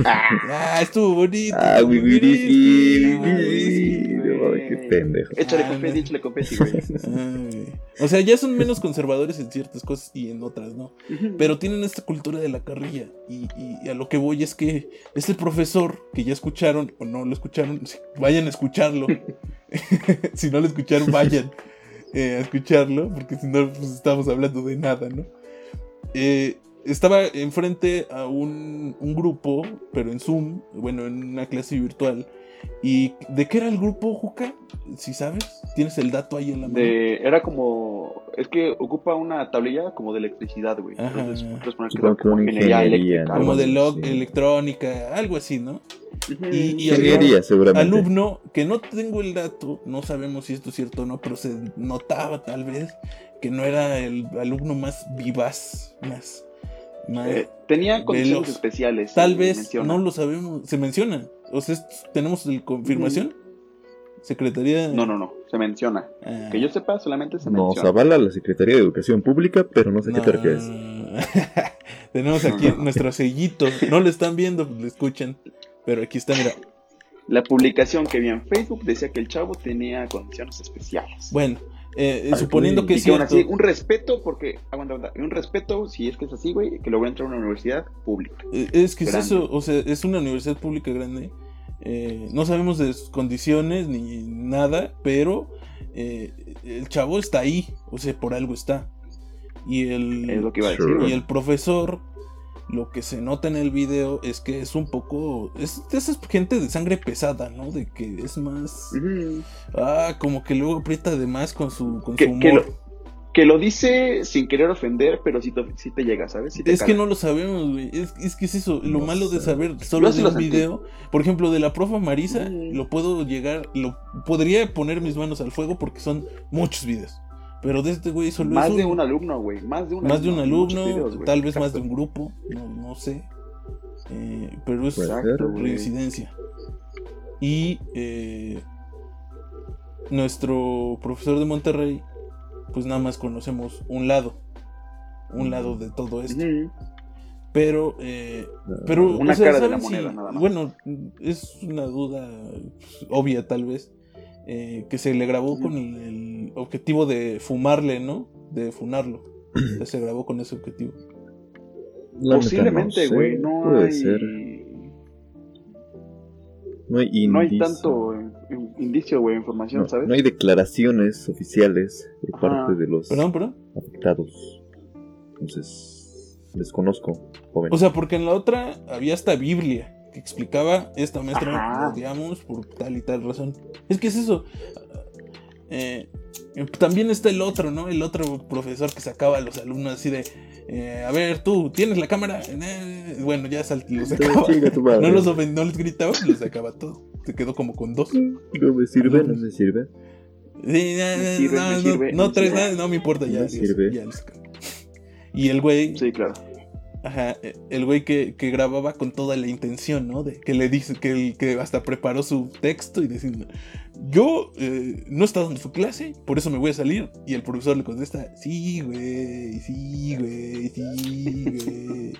Ah, Ah, estuvo bonito. Ah, estuvo güey, güey, bonito, güey, estuvo güey, bonito. güey, qué pendejo. échale Ah, confeti, no. échale confeti, güey. Ay, O sea, ya son menos conservadores en ciertas cosas y en otras, ¿no? Pero tienen esta cultura de la carrilla. Y, y- y a lo que voy es que este profesor que ya escucharon o no lo escucharon, [LAUGHS] vayan a escucharlo. [LAUGHS] si no lo escucharon, vayan eh, a escucharlo, porque si no, pues estamos hablando de nada, ¿no? Eh, estaba enfrente a un, un grupo, pero en Zoom, bueno, en una clase virtual. ¿Y de qué era el grupo, Juca? Si sabes, tienes el dato ahí en la mano. De, era como. Es que ocupa una tablilla como de electricidad, güey. Ajá. Entonces, puedes poner que como ingeniería eléctrica. como de log, sí. electrónica, algo así, ¿no? Y- y Ingeniería, seguramente. Alumno, que no tengo el dato, no sabemos si esto es cierto o no, pero se notaba tal vez que no era el alumno más vivaz, más... Eh, tenía condiciones veloz. especiales. tal vez, menciona. no lo sabemos, se menciona. O sea, es- ¿tenemos el confirmación? Secretaría... No, no, no. Se menciona. Ah, Que yo sepa, solamente se Nos menciona. avala la Secretaría de Educación Pública, pero no sé qué refieres. [LAUGHS] Tenemos aquí nuestro sellito. No lo están viendo, lo escuchan. Pero aquí está, mira. La publicación que vi en Facebook decía que el chavo tenía condiciones especiales. Bueno, eh, Ay, suponiendo que que así, un respeto, porque, aguanta, aguanta, un respeto, si es que es así, güey, que lo voy a entrar a una universidad pública. Eh, Es que es eso, o sea, es una universidad pública grande. eh, no sabemos de sus condiciones ni nada, pero eh, el chavo está ahí, o sea, por algo está. Y el, Es lo que iba a decir, Sure. y el profesor, lo que se nota en el video es que es un poco. Es de esa gente de sangre pesada, ¿no? De que es más. Ah, como que luego aprieta de más con su, con su Que, humor. que lo, que lo dice sin querer ofender, pero sí te, sí te llega, ¿sabes? Sí te Es que no lo sabemos, güey. Es, es que es eso, lo No malo de saber solo de un video. Por ejemplo, de la profa Marisa, lo puedo llegar, lo podría poner mis manos al fuego porque son muchos videos. Pero de este güey solo Más es de un- alumno, güey. Más de un más de un alumno. videos, tal vez más de un grupo, no, no sé. Eh, pero es Exacto, reincidencia. Y eh, nuestro profesor de Monterrey, pues nada más conocemos un lado. Un lado de todo esto. Pero, eh, pero Una o sea, cara de la ¿saben si- moneda, nada más. Bueno, es una duda pues, obvia tal vez, eh, que se le grabó con el, el objetivo de fumarle, ¿no? De funarlo. Se grabó con ese objetivo. Posiblemente, no sé, güey. No, puede hay. ser. No hay No hay tanto eh, indicio, güey, información, No, ¿sabes? no hay declaraciones oficiales por Ajá. parte de los Perdón, perdón. afectados. Entonces, desconozco, joven. O sea, porque en la otra había hasta Biblia que explicaba esta maestra Ajá. odiamos por tal y tal razón. Es que es eso. Eh, también está el otro, ¿no? El otro profesor que sacaba a los alumnos así de, eh, a ver, tú, ¿tienes la cámara? Eh, bueno, ya sal- los sacaba. No los no les gritaba, los sacaba todo. Se quedó como con dos. No me sirve, no me sirve. Sí, no, Me no, sirve, no, me no, sirve, no me traes sirve. nada, no me importa, ya. Me Dios, sirve. ya lo sacaba. Y el güey, Sí, claro. Ajá, eh, el güey que, que grababa con toda la intención, ¿no? De que le dice que, el- que hasta preparó su texto y diciendo, yo eh, no estaba dando su clase, por eso me voy a salir. Y el profesor le contesta, sí, güey, sí, güey, sí, güey.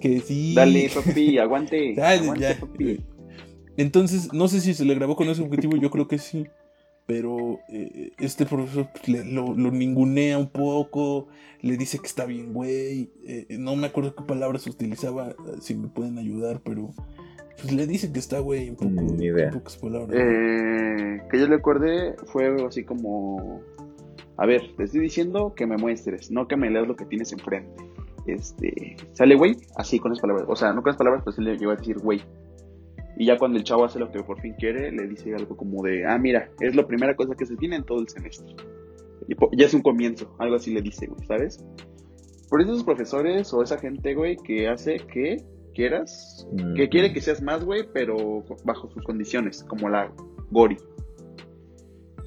Que sí. Dale, papi, [LAUGHS] aguante. Dale, aguante, ya. papi. Entonces, no sé si se le grabó con ese objetivo, yo creo que sí. Pero eh, este profesor le- lo, lo ningunea un poco, le dice que está bien, güey. eh, no me acuerdo qué palabras utilizaba, eh, si me pueden ayudar, pero pues le dice que está, güey, un poco, Ni idea. en pocas palabras. Eh, que yo le acordé fue algo así como... A ver, te estoy diciendo que me muestres, no que me leas lo que tienes enfrente. Este, sale güey, así con esas palabras. O sea, no con esas palabras, pues él le llegó a decir güey. Y ya cuando el chavo hace lo que por fin quiere, le dice algo como de, ah, mira, es la primera cosa que se tiene en todo el semestre. Y ya es un comienzo, algo así le dice, güey, ¿sabes? Por eso esos profesores o esa gente, güey, que hace que quieras, que quiere que seas más, güey, pero bajo sus condiciones, como la Gori,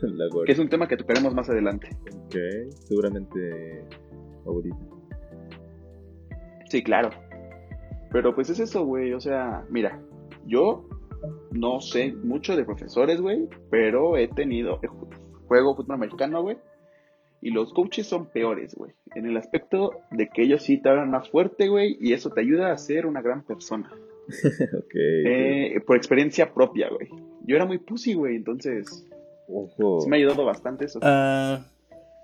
La que es un tema que tocaremos más adelante. Ok, seguramente ahorita. Sí, claro. Pero pues es eso, güey. O sea, mira, yo no sé mucho de profesores, güey, pero he tenido, juego fútbol americano, güey. Y los coaches son peores, güey. En el aspecto de que ellos sí te hablan más fuerte, güey, y eso te ayuda a ser una gran persona. [LAUGHS] Ok. Eh, por experiencia propia, güey. Yo era muy pussy, güey, entonces Ojo. sí me ha ayudado bastante eso. Ah,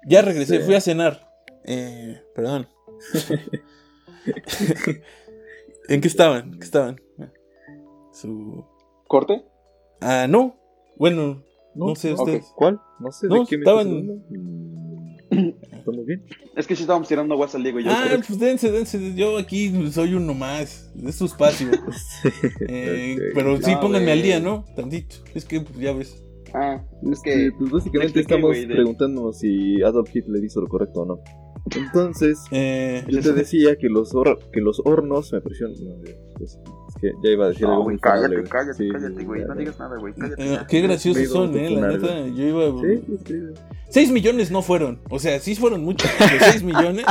ya regresé, Sí. fui a cenar. Eh, perdón. [LAUGHS] [LAUGHS] ¿En qué estaban? ¿Qué estaban? Su... ¿Corte? Ah, no. Bueno, no, sé ok. ustedes. ¿Cuál? No sé No, de qué me estaban- ¿Estamos bien? [CLEARS THROAT] Es que sí estábamos tirando guas al Diego y yo. Ah, pues dense, dense. Yo aquí soy uno más. Es su espacio. [LAUGHS] Eh. Pero sí, No, pónganme al día, ¿no? Tantito. Es que, pues, ya ves. Ah, es que pues básicamente expliqué, estamos de- preguntándonos si Adolf Hitler hizo lo correcto o no. Entonces, Eh, yo te decía que los, hor- que los hornos me presionan. No, pues, que ya iba a decir No, algo güey, cállate, güey. cállate, Sí, cállate, güey. No digas nada, güey. Cállate. eh, qué graciosos son, eh. La neta, yo iba. Sí, sí, sí. 6 millones no fueron. O sea, sí fueron muchos. Pero 6 [LAUGHS] millones.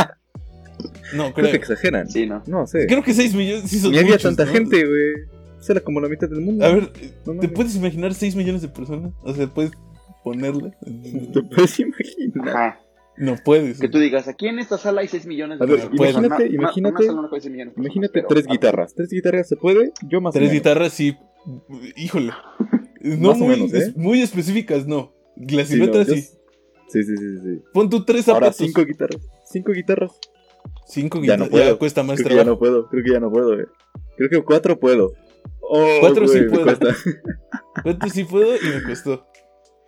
No, Creo que creo. exageran. Sí, no. No sé. Creo que 6 millones sí son Ni había muchos, tanta ¿no? gente, güey. Pues era como la mitad del mundo. A ver, No ¿te puedes imaginar 6 millones de personas? O sea, ¿puedes ponerla? [LAUGHS] ¿Te puedes imaginar? Ajá. No puedes. Que tú digas, aquí en esta sala hay 6 millones de ver, personas. Pues, imagínate, Una- una- imagínate, una sala no puede ser millones de personas, imagínate pero- tres guitarras. Tres guitarras se puede, yo más Tres menos. guitarras sí Híjole. No Más o muy, menos, ¿eh? es- muy específicas, no. La Sí, silueta yo- sí. Sí, sí, sí, sí. Pon tú tres Ahora zapatos. cinco guitarras. Cinco guitarras. Cinco Ya guitarras. no Ya, puedo. cuesta más Creo que ya no puedo, creo que ya no puedo, güey. Creo que cuatro puedo. Oh, Cuatro sí puedo. [LAUGHS] Cuatro sí puedo y me costó.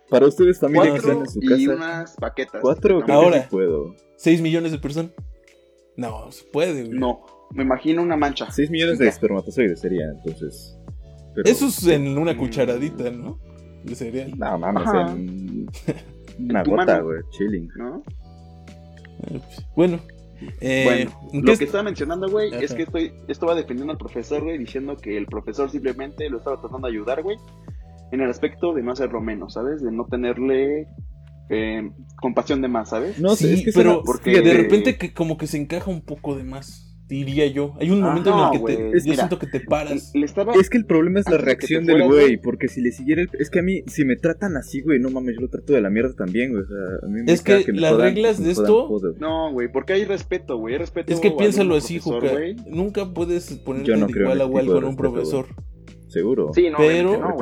Para ustedes, familia que están Cuatro en su y casa. unas paquetas. Cuatro, creo que Ahora. sí puedo. ¿Seis millones de personas? No, se puede, güey. No, me imagino una mancha. 6 millones de espermatozoides sería, entonces. Pero- Eso es en una cucharadita, ¿no? De cereal. No, mames, en una gota, mano. güey, chilling. ¿No? Eh, pues, Bueno. Eh, bueno, ¿en lo que estaba mencionando, güey, es que estoy, estaba defendiendo al profesor, güey, diciendo que el profesor simplemente lo estaba tratando de ayudar, güey, en el aspecto de no hacerlo menos, ¿sabes? De no tenerle eh, compasión de más, ¿sabes? No sé, sí, es que pero porque- de repente que como que se encaja un poco de más, diría yo. Hay un Ah, momento en no, el que te, Es- yo mira, siento que te paras. Le estaba... Es que el problema es la reacción del güey, porque si le siguiera el... Es que a mí, si me tratan así, güey, no mames, yo lo trato de la mierda también, güey. O sea, a mí me Es que me las jodan, reglas me de jodan, esto-. No, güey, porque hay respeto, güey, hay respeto Es que al piénsalo así, Juca. Nunca puedes ponerte Yo no igual a igual con un profesor. Seguro. Sí, no, Pero- no,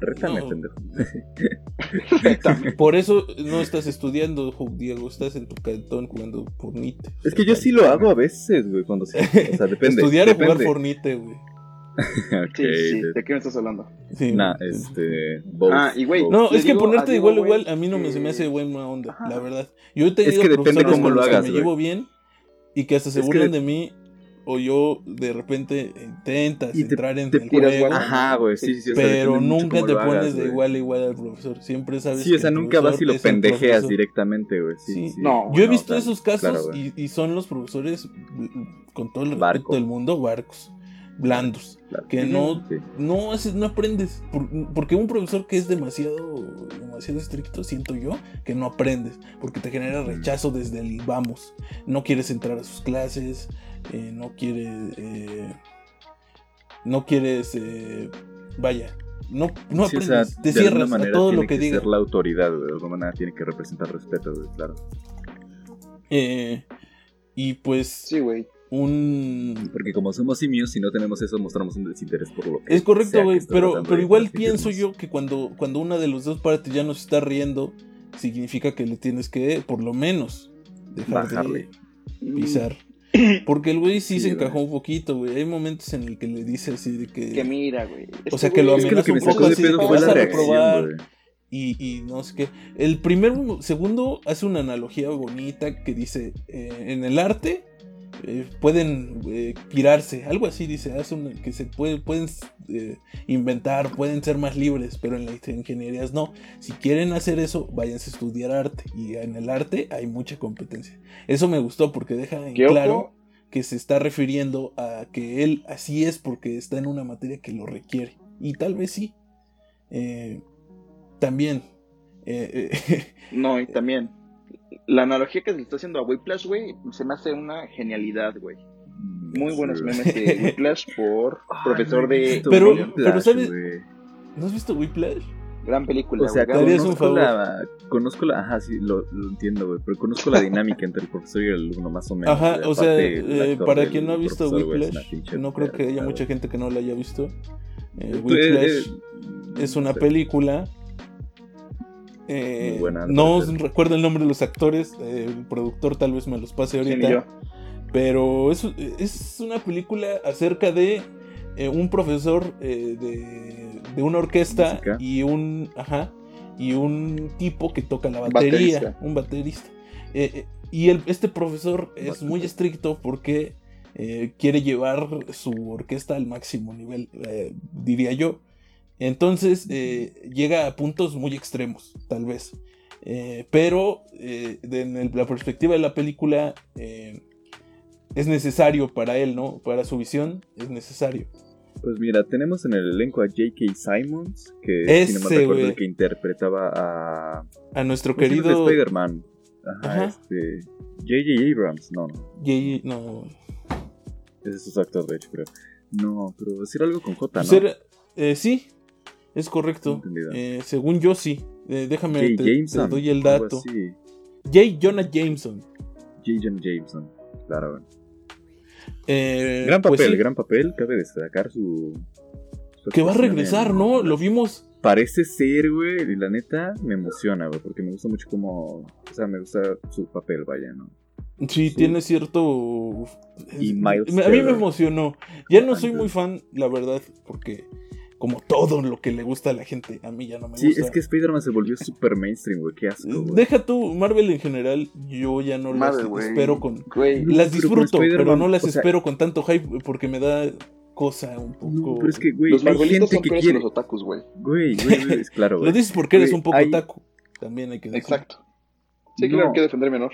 Rétame. No. pendejo. [LAUGHS] Por eso no estás estudiando, Diego. Estás en tu cantón jugando Fornite. Es que yo sí lo hago a veces, güey, cuando sí. O sea, depende. Estudiar o jugar. Fornite, güey. [LAUGHS] Sí, sí, de- ¿de qué me estás hablando? Sí. Nah, este. both, Ah, y güey. No, es que digo ponerte a de Diego, igual a igual a mí no me, se me que- hace buena onda, Ajá. la verdad. Yo he tenido que depende profesores cómo lo hagas, que me llevo bien y que hasta se Es burlan de mí o yo de repente intentas Y te- entrar en te el tiras juego. Ajá, güey, sí, sí. o sea, pero nunca te pones hagas, de igual a igual al profesor. Siempre sabes Sí, o sea, el nunca vas y profesor lo pendejeas directamente, güey. Sí, Sí. sí. No, Yo he no, visto claro, esos casos claro, y, y son los profesores, mm, con todo el respeto Barco. del mundo, barcos, blandos, Claro. que no, Sí. no, haces, no aprendes. Por- porque un profesor que es demasiado, demasiado estricto, siento yo, que no aprendes, porque te genera rechazo desde el vamos. No quieres entrar a sus clases, eh, no quieres, eh, no quieres, eh, vaya, no, no Sí, o sea, aprendes, te de alguna cierras a manera todo tiene lo que, diga. ser la autoridad. De alguna manera tiene que representar respeto, güey, claro. Eh, y pues Sí, güey. Un Porque como somos simios, si no tenemos eso, mostramos un desinterés por lo que Es correcto, güey, pero, pero igual pienso yo que cuando, cuando una de las dos partes ya no se está riendo, significa que le tienes que, por lo menos, dejar Bajarle. de pisar. Porque el güey sí, Sí, se güey. encajó un poquito, güey. Hay momentos en el que le dice así de que... Que mira, güey. O sea, que lo Es que lo que amenaza un poco de así de pedo que vas a reprobar. güey. y, y no sé qué. El primer segundo hace una analogía bonita que dice, eh, en el arte eh, pueden eh, pirarse, algo así dice, hace una- que se puede, pueden eh, inventar, pueden ser más libres, pero en las ingenierías no. Si quieren hacer eso, váyanse a estudiar arte y en el arte hay mucha competencia. Eso me gustó porque deja en claro que se está refiriendo a que él así es porque está en una materia que lo requiere. Y tal vez sí. Eh, también. eh, [LAUGHS] No, y también. La analogía que se le está haciendo a Whiplash, güey, se me hace una genialidad, güey. Muy buenos Sí, memes de Whiplash por [LAUGHS] Ay, profesor de. Pero- Whiplash, pero ¿sabes? ¿No has visto Whiplash? Gran película, O sea, güey. ¿te harías un conozco favor? la, conozco la, ajá, sí, lo, lo entiendo, güey, pero conozco la dinámica entre el profesor y el alumno más o menos. Ajá, o sea, eh, para quien no ha visto Whiplash, no creo que haya mucha gente que no la haya visto. Eh, eh, Whiplash eh, es una película. Eh, buena, no recuerdo el nombre de los actores, eh, el productor tal vez me los pase ahorita. Pero es, es una película acerca de eh, un profesor de, de una orquesta Música. y un ajá y un tipo que toca la batería, Baterista. un baterista. Y el- este profesor es Baterista. muy estricto porque quiere llevar su orquesta al máximo nivel, diría yo. Entonces eh, llega a puntos muy extremos, tal vez. Eh, pero eh, de- en el- la perspectiva de la película eh, es necesario para él, ¿no? Para su visión es necesario. Pues mira, tenemos en el elenco a J.K. Simons, que Ese, si no me recuerdo el que interpretaba a... A nuestro querido De Spider-Man. Ajá, Ajá. este... J.J. Abrams, no, no. Jay- no, Ese es su actor, de hecho, creo. No, pero decir algo con J, ¿no? eh, sí, es correcto. Eh, según yo sí. Eh, déjame te, te Jameson. doy el dato. J. Jonah Jameson. J. Jonah Jameson. Claro. Eh, Gran pues papel, sí. gran papel. Cabe destacar su, Que va a regresar, en- ¿no? Lo vimos. Parece ser, güey, y la neta me emociona, güey, porque me gusta mucho como, o sea, me gusta su papel, vaya, ¿no? Sí, Sí. tiene cierto. Y Miles a mí me emocionó. Ya no soy muy fan, la verdad, porque como todo lo que le gusta a la gente, a mí ya no me Sí, gusta. es que Spider-Man se volvió súper mainstream, güey, qué asco, güey. Deja tú, Marvel en general, yo ya no Marvel, las espero con. Güey. No, Las disfruto, pero no las o sea- espero con tanto hype porque me da cosa un poco. No, pero es que, güey, Los gente son que peores que quiere... los otakus, güey. Güey, güey, es claro, [LAUGHS] Lo güey. dices porque eres un poco hay- otaku. También hay que decirlo. Exacto. Sí, No. claro, hay que defender menor.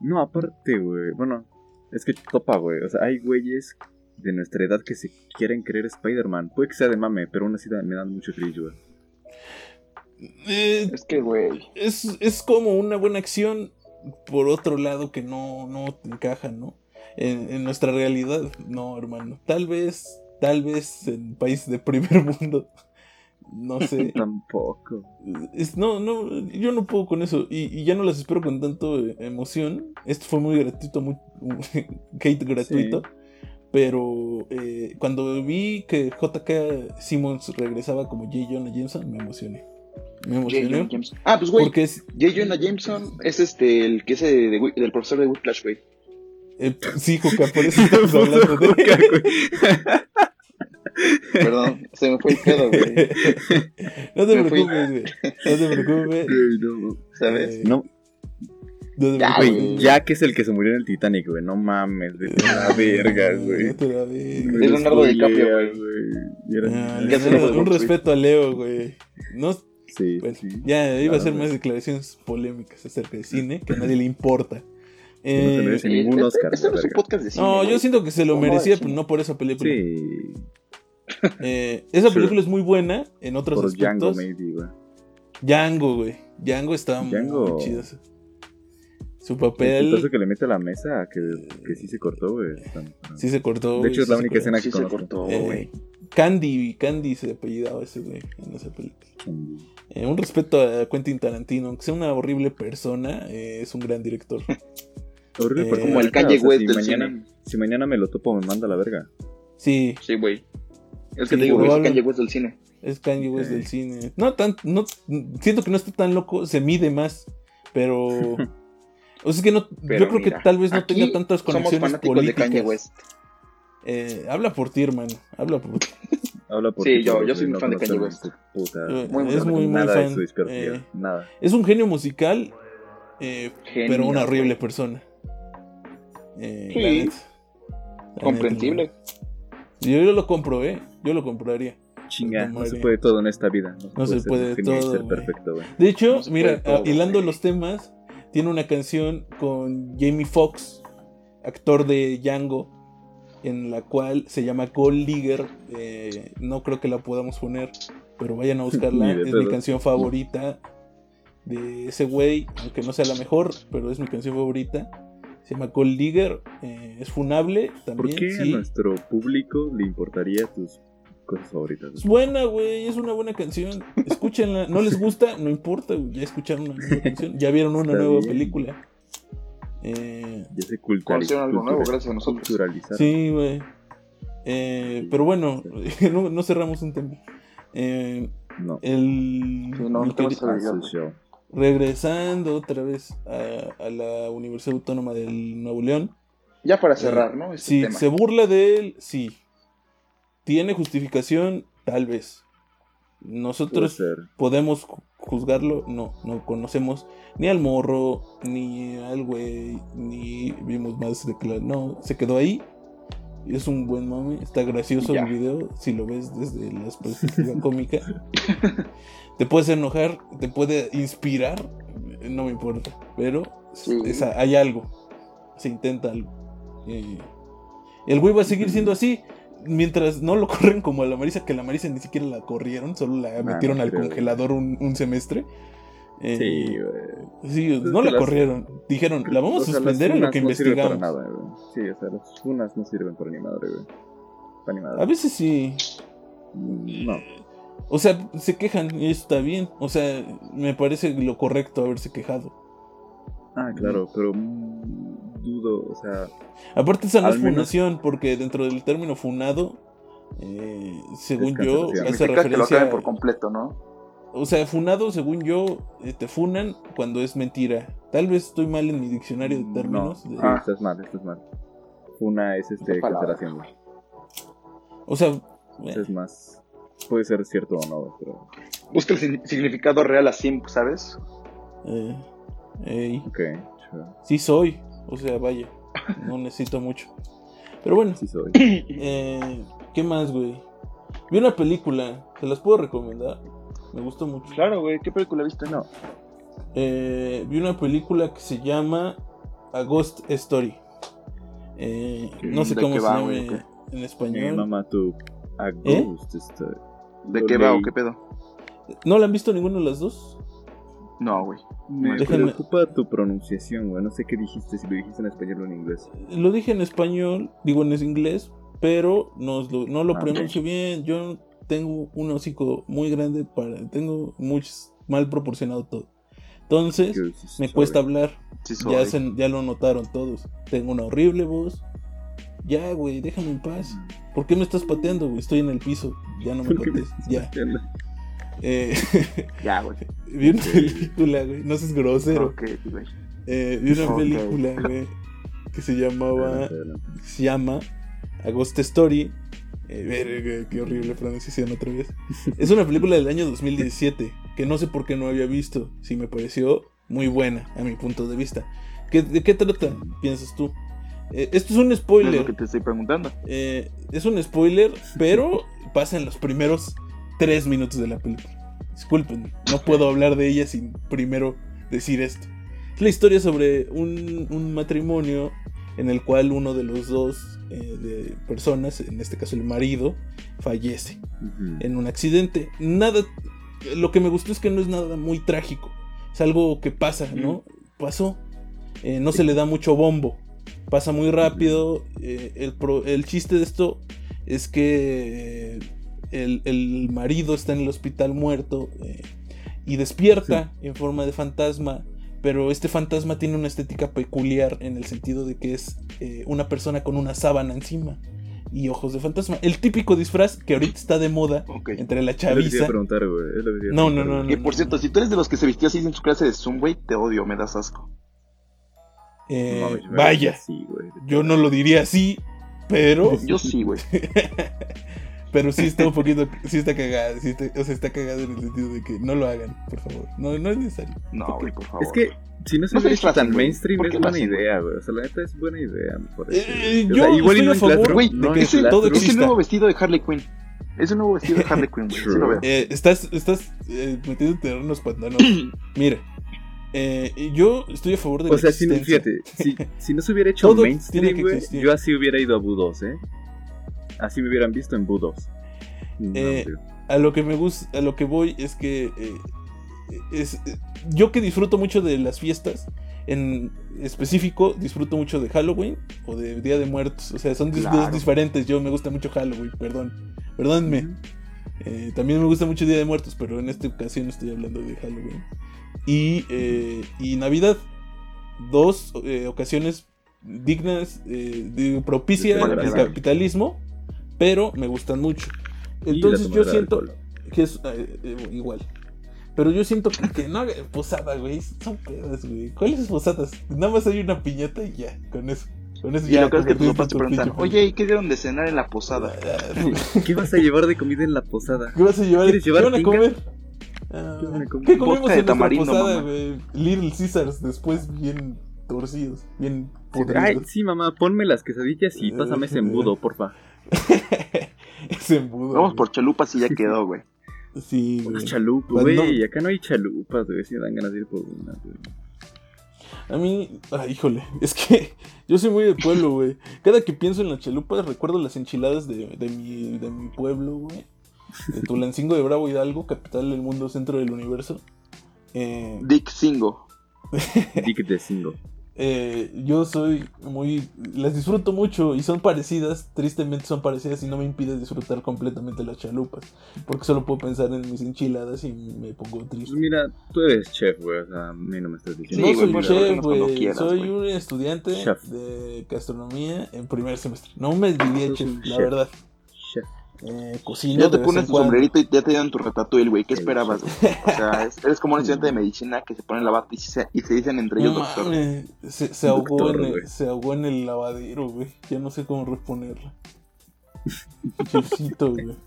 No, aparte, güey, bueno, es que topa, güey, o sea, hay güeyes de nuestra edad que se quieren creer Spider-Man. Puede que sea de mame, pero aún así me dan mucho cringe, güey. Eh, Es que, güey. es, es como una buena acción, por otro lado, que no, no te encaja, ¿no? En, en nuestra realidad, no, hermano. Tal vez, tal vez en país de primer [LAUGHS] mundo. No sé. [LAUGHS] Tampoco. Es- no, no, yo no puedo con eso. Y, y ya no las espero con tanto eh, emoción. Esto fue muy gratuito, muy [LAUGHS] hate gratuito. Pero eh, cuando vi que JK Simmons regresaba como J. Jonah Jameson, me emocioné. Me J. emocioné. Jonah Jameson. Ah, pues, güey. Porque es, J. Jonah Jameson es este, el que es de, de Wi- del profesor de Whiplash, güey. eh, sí, Juca, por eso estamos [LAUGHS] hablando de Perdón, se me fue el pedo, güey. [LAUGHS] No te Me preocupes, güey. No te preocupes. [LAUGHS] Güey, no, ¿Sabes? Eh, no, Ya, güey, Jack es el que se murió en el Titanic, güey, no mames, de la verga, [LAUGHS] güey. Te lo Leonardo DiCaprio, güey. Ah, un respeto a Leo, güey. No, Sí, bueno, sí. ya iba a hacer más declaraciones polémicas acerca de cine que a nadie le importa. No se Eh, merece ningún Este- Oscar. Este no es un podcast de cine. no, yo siento que se lo merecía, pero no por esa película. Sí, [LAUGHS] Eh, esa película es muy buena en otros por Django, aspectos. maybe, güey. Django, güey. Django está Django. muy chido. Su El papel putazo que le mete a la mesa, que, que sí se cortó, güey. sí se cortó. De güey, hecho, es la única cortó. escena que Sí se cortó, Eh, güey. Candy, Candy se apellidaba ese güey en esa película. Eh, un respeto a Quentin Tarantino, aunque sea una horrible persona, eh, es un gran director. [LAUGHS] Horrible, Eh, pero como el verga, Kanye o sea, West si del mañana, cine. si mañana me lo topo, me manda a la verga. Sí, Sí, güey. Es Sí, que te digo, güey, es. Kanye West del cine. es Kanye West del cine. No tan, no, siento que no está tan loco, se mide más, pero... [LAUGHS] O sea, es que no, Pero yo creo mira, que tal vez no tenga tantas Somos conexiones fanáticos políticas. de Kanye West. Eh, habla por ti, hermano. Habla por ti. [LAUGHS] Habla por Sí, ti, yo- yo soy muy fan de Kanye a West. Puta, Eh, Muy es muy, muy fan. Eh, nada. es un genio musical, eh, Genio, pero una horrible güey. persona. Eh, Sí. Comprensible. Yo, yo lo compro, ¿eh? Yo lo compraría. Chinga, no se puede todo en esta vida. No, se puede todo, ser perfecto, güey. De hecho, No mira, todo, hilando güey. los temas, tiene una canción con Jamie Foxx, actor de Django, en la cual se llama Gold Digger. Eh, no creo que la podamos poner, pero vayan a buscarla. [LAUGHS] Es mi canción favorita de ese güey, aunque no sea la mejor, pero es mi canción favorita. Se llama Gold Digger, eh, es funable ¿Por también. qué sí. a nuestro público le importaría tus cosas favoritas? Es buena, güey, es una buena canción. Escúchenla. ¿No les gusta? No importa, ya escucharon una nueva canción. Ya vieron una Está nueva bien. película. Eh, Ya se culturalizaron. Algo nuevo gracias a nosotros. Sí, güey. Eh, pero bueno, [LAUGHS] no, no cerramos un tema. Eh, No. el, Sí, no, mi no te vas queri- a A su show. regresando otra vez a, a la Universidad Autónoma del Nuevo León. Ya para cerrar, ¿no? Este Si tema. se burla de él, sí. ¿Tiene justificación? Tal vez. Nosotros podemos ju- juzgarlo, no, no conocemos ni al morro, ni al güey, ni vimos más de claro. No, se quedó ahí. Es un buen mame, está gracioso Ya. el video si lo ves desde la perspectiva [LAUGHS] cómica. Te puedes enojar, te puede inspirar, no me importa, pero Sí. es- hay algo, se intenta algo. Eh, el güey va a seguir siendo así. Mientras no lo [LAUGHS] corren como a la Marisa, que la Marisa ni siquiera la corrieron, solo la metieron al congelador un, un semestre. Eh, Sí, güey. sí, no la las- corrieron. Dijeron, la vamos a suspender en lo que no sirven para nada, güey. Sí, o sea, las funas no sirven para ni madre, güey. Para ni madre. A veces sí. Mm, No. O sea, se quejan y eso está bien. O sea, me parece lo correcto haberse quejado. Ah, claro, pero mm, dudo, o sea, Aparte, esa no es menos- funación, porque dentro del término funado Eh, según yo, hace que lo referencia. acaben por completo, ¿no? O sea, funado, según yo, eh, te funan cuando es mentira. Tal vez estoy mal en mi diccionario de No, términos. sí, de- Ah. estás mal, estás mal. Una es este cancelación, güey. O sea, Esa es más. Puede ser cierto o no, pero. Busca el significado real así, ¿sabes? eh, ey, Ok, sure. sí soy. O sea, vaya, no necesito mucho. Pero bueno, Sí soy. eh, ¿qué más, güey? Vi una película, ¿se las puedo recomendar? Me gustó mucho. Claro, güey. ¿Qué película viste? No. Eh, vi una película que se llama A Ghost Story. Eh, no sé ¿De cómo se va, llama en, en Mi español. mamá, tu. A ¿Eh? ghost story. ¿De qué va o qué pedo? ¿No la han visto ninguno de las dos? No, güey. Me Déjame- preocupa tu pronunciación, güey. No sé qué dijiste, si lo dijiste en español o en inglés. Lo dije en español, digo en inglés, pero no, lo- no lo Ah, pronuncio bien. Yo tengo un hocico muy grande para. Tengo muchos mal proporcionado todo. Entonces, me cuesta hablar. Sí, Ya, se- ya lo notaron todos. Tengo una horrible voz. Ya, güey, déjame en paz. ¿Por qué me estás pateando, güey? Estoy en el piso. Ya no me ¿Por qué me patees. Ya. pateando? Eh, [LAUGHS] Ya, güey. vi una película, güey. No seas grosero. Güey. Eh, vi una película, güey. Que se llamaba. Se llama A Ghost Story. Eh, verga, qué horrible pronunciación otra vez. [LAUGHS] Es una película del año 2017. Que no sé por qué no había visto. Sí me pareció muy buena, a mi punto de vista. ¿Qué- ¿De qué trata? Piensas tú. Eh, esto es un Es spoiler. lo que te estoy preguntando. Eh, es un spoiler, pero [LAUGHS] pasa en los primeros tres minutos de la película. Disculpen, no puedo hablar de ella sin primero decir esto. Es la historia sobre un, un matrimonio en el cual uno de los dos eh, de personas, en este caso el marido, fallece en un accidente. Nada, lo que me gustó es que no es nada muy trágico. Es algo que pasa, ¿no? Pasó. Eh, no se le da mucho bombo. Pasa muy rápido. eh, el, pro- el chiste de esto es que el, el marido está en el hospital muerto eh, y despierta en forma de fantasma. Pero este fantasma tiene una estética peculiar en el sentido de que es eh, una persona con una sábana encima y ojos de fantasma. El típico disfraz que ahorita está de moda entre la chaviza. preguntar, No, no, no. Y por cierto, si tú eres de los que se vistió así en su clase de Zoom, güey, te odio, me das asco. Eh, No, me vaya, yo no lo diría así, pero, Yo sí, güey. [LAUGHS] pero sí está un poquito, sí está sí está- o sea, está cagado en el sentido de que no lo hagan, por favor, no, no es necesario. No, güey, por favor. Es que si no se No hubiera se hecho disfracen, tan mainstream, ¿Por es buena idea, güey. O sea, la neta es buena idea, me parece. Eh, O yo sea, igual estoy a favor Güey, no de que es, todo el, es el exista. nuevo vestido de Harley Quinn. Es un nuevo vestido de Harley Quinn, güey. Sí lo veo. Eh, estás estás eh, metido en terrenos pantanos. [CLEARS THROAT] Mira, eh, yo estoy a favor de O la sea, si, fíjate, si, si no se hubiera [LAUGHS] hecho Todo tiene mainstream, que güey, yo así hubiera ido a Bu 2, ¿eh? Así me hubieran visto en Bu 2. No, Eh, a lo que me gusta, a lo que voy es que eh, es eh, yo que disfruto mucho de las fiestas, en específico disfruto mucho de Halloween o de Día de Muertos, o sea, son Claro. dos diferentes. Yo me gusta mucho Halloween, perdón, perdónenme. Ujú. Eh, también me gusta mucho Día de Muertos, pero en esta ocasión estoy hablando de Halloween y y Navidad, dos ocasiones dignas, eh, de- propicias De al celebrar. capitalismo, pero me gustan mucho. La Entonces yo siento que es eh, eh, igual. Pero yo siento que, que no haga posada, güey. Son pedas, güey. ¿Cuáles posadas? Nada más hay una piñata y ya, con eso. Con eso Y ya. lo que es que tus papás te preguntan, oye, ¿y qué dieron de cenar en la posada? [LAUGHS] ¿Qué vas a llevar de comida en la posada? ¿Qué vas a llevar? ¿Quieres llevar ¿Qué van a comer? Ah, ¿Qué van a comer? ¿Qué comimos en tamarindo, posada, güey? Little Caesars, después bien torcidos, bien Ay, podridos. sí, mamá, ponme las quesadillas y pásame ese embudo, porfa. [LAUGHS] Ese embudo. Vamos güey. por chalupas y ya quedó, güey. Sí, güey. Chalupas, Cuando- güey. Acá no hay chalupas, güey. Si me dan ganas de ir por una, güey. A mí, ay, híjole, [LAUGHS] es que yo soy muy de pueblo, güey. Cada que pienso en las chalupas recuerdo las enchiladas de, de mi, de mi pueblo, güey. De Tulancingo de Bravo Hidalgo, capital del mundo, centro del universo. Eh, Dick Singo. [LAUGHS] Dick de single. Eh, yo soy muy... Las disfruto mucho y son parecidas, tristemente son parecidas y no me impide disfrutar completamente las chalupas. Porque solo puedo pensar en mis enchiladas y me pongo Pues triste. mira, tú eres chef, güey. O sea, a mí no me estás diciendo. Sí, no soy pues, chef, güey. Soy un estudiante Chef. de gastronomía en primer semestre. No me diría chef, la verdad. Chef. Eh, Ya te pones tu sombrerito y ya te dieron tu ratatouille, güey. ¿Qué esperabas, güey? O sea, es- eres como un estudiante de [LAUGHS] medicina que se pone la bata y se, y se dicen entre ellos No doctor. mames, se, se ahogó Doctor, en el, güey. se ahogó en el lavadero, güey. Ya no sé cómo reponerla. Chefcito, güey. [LAUGHS]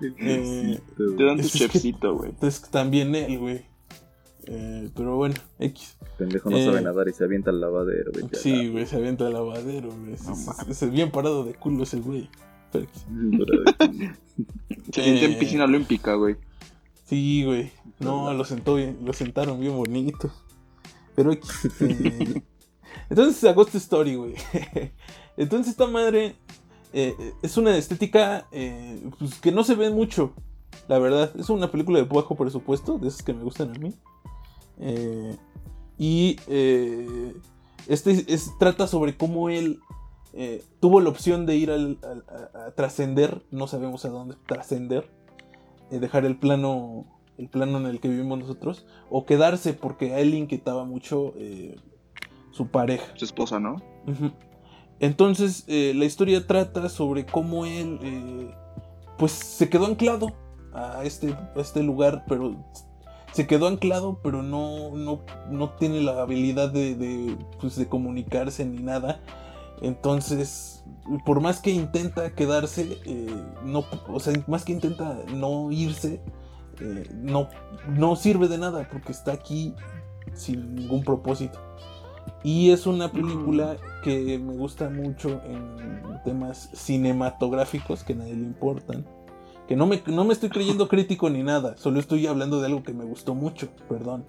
Eh, Te dan tu chefcito, güey. Entonces también él, güey. Eh, pero bueno, X. Pendejo no Eh, sabe nadar y se avienta al lavadero, güey. Sí, güey, se avienta al lavadero, güey. No mames. es bien parado de culo ese güey. [LAUGHS] Se siente en piscina olímpica, güey. Sí, güey. No, lo sentó bien, lo sentaron bien bonito. Pero eh, Entonces, A Ghost Story, güey. [LAUGHS] Entonces, esta madre eh, es una estética eh, pues, que no se ve mucho, la verdad. Es una película de bajo presupuesto, de esas que me gustan a mí. Eh, y eh, este es, trata sobre cómo él eh, tuvo la opción de ir al- al- a, a trascender, no sabemos a dónde trascender, eh, dejar el plano, el plano en el que vivimos nosotros, o quedarse porque a él le inquietaba mucho eh, su pareja. Su esposa, ¿no? Entonces, la historia trata sobre cómo él, pues, se quedó anclado a este, a este lugar, pero se quedó anclado, pero no, no, no tiene la habilidad de, de, pues, de comunicarse ni nada. Entonces, por más que intenta quedarse, eh, no, o sea, más que intenta no irse, eh, no, no sirve de nada porque está aquí sin ningún propósito. Y es una película que me gusta mucho en temas cinematográficos que a nadie le importan. Que no me, no me estoy creyendo crítico ni nada, solo estoy hablando de algo que me gustó mucho, perdón.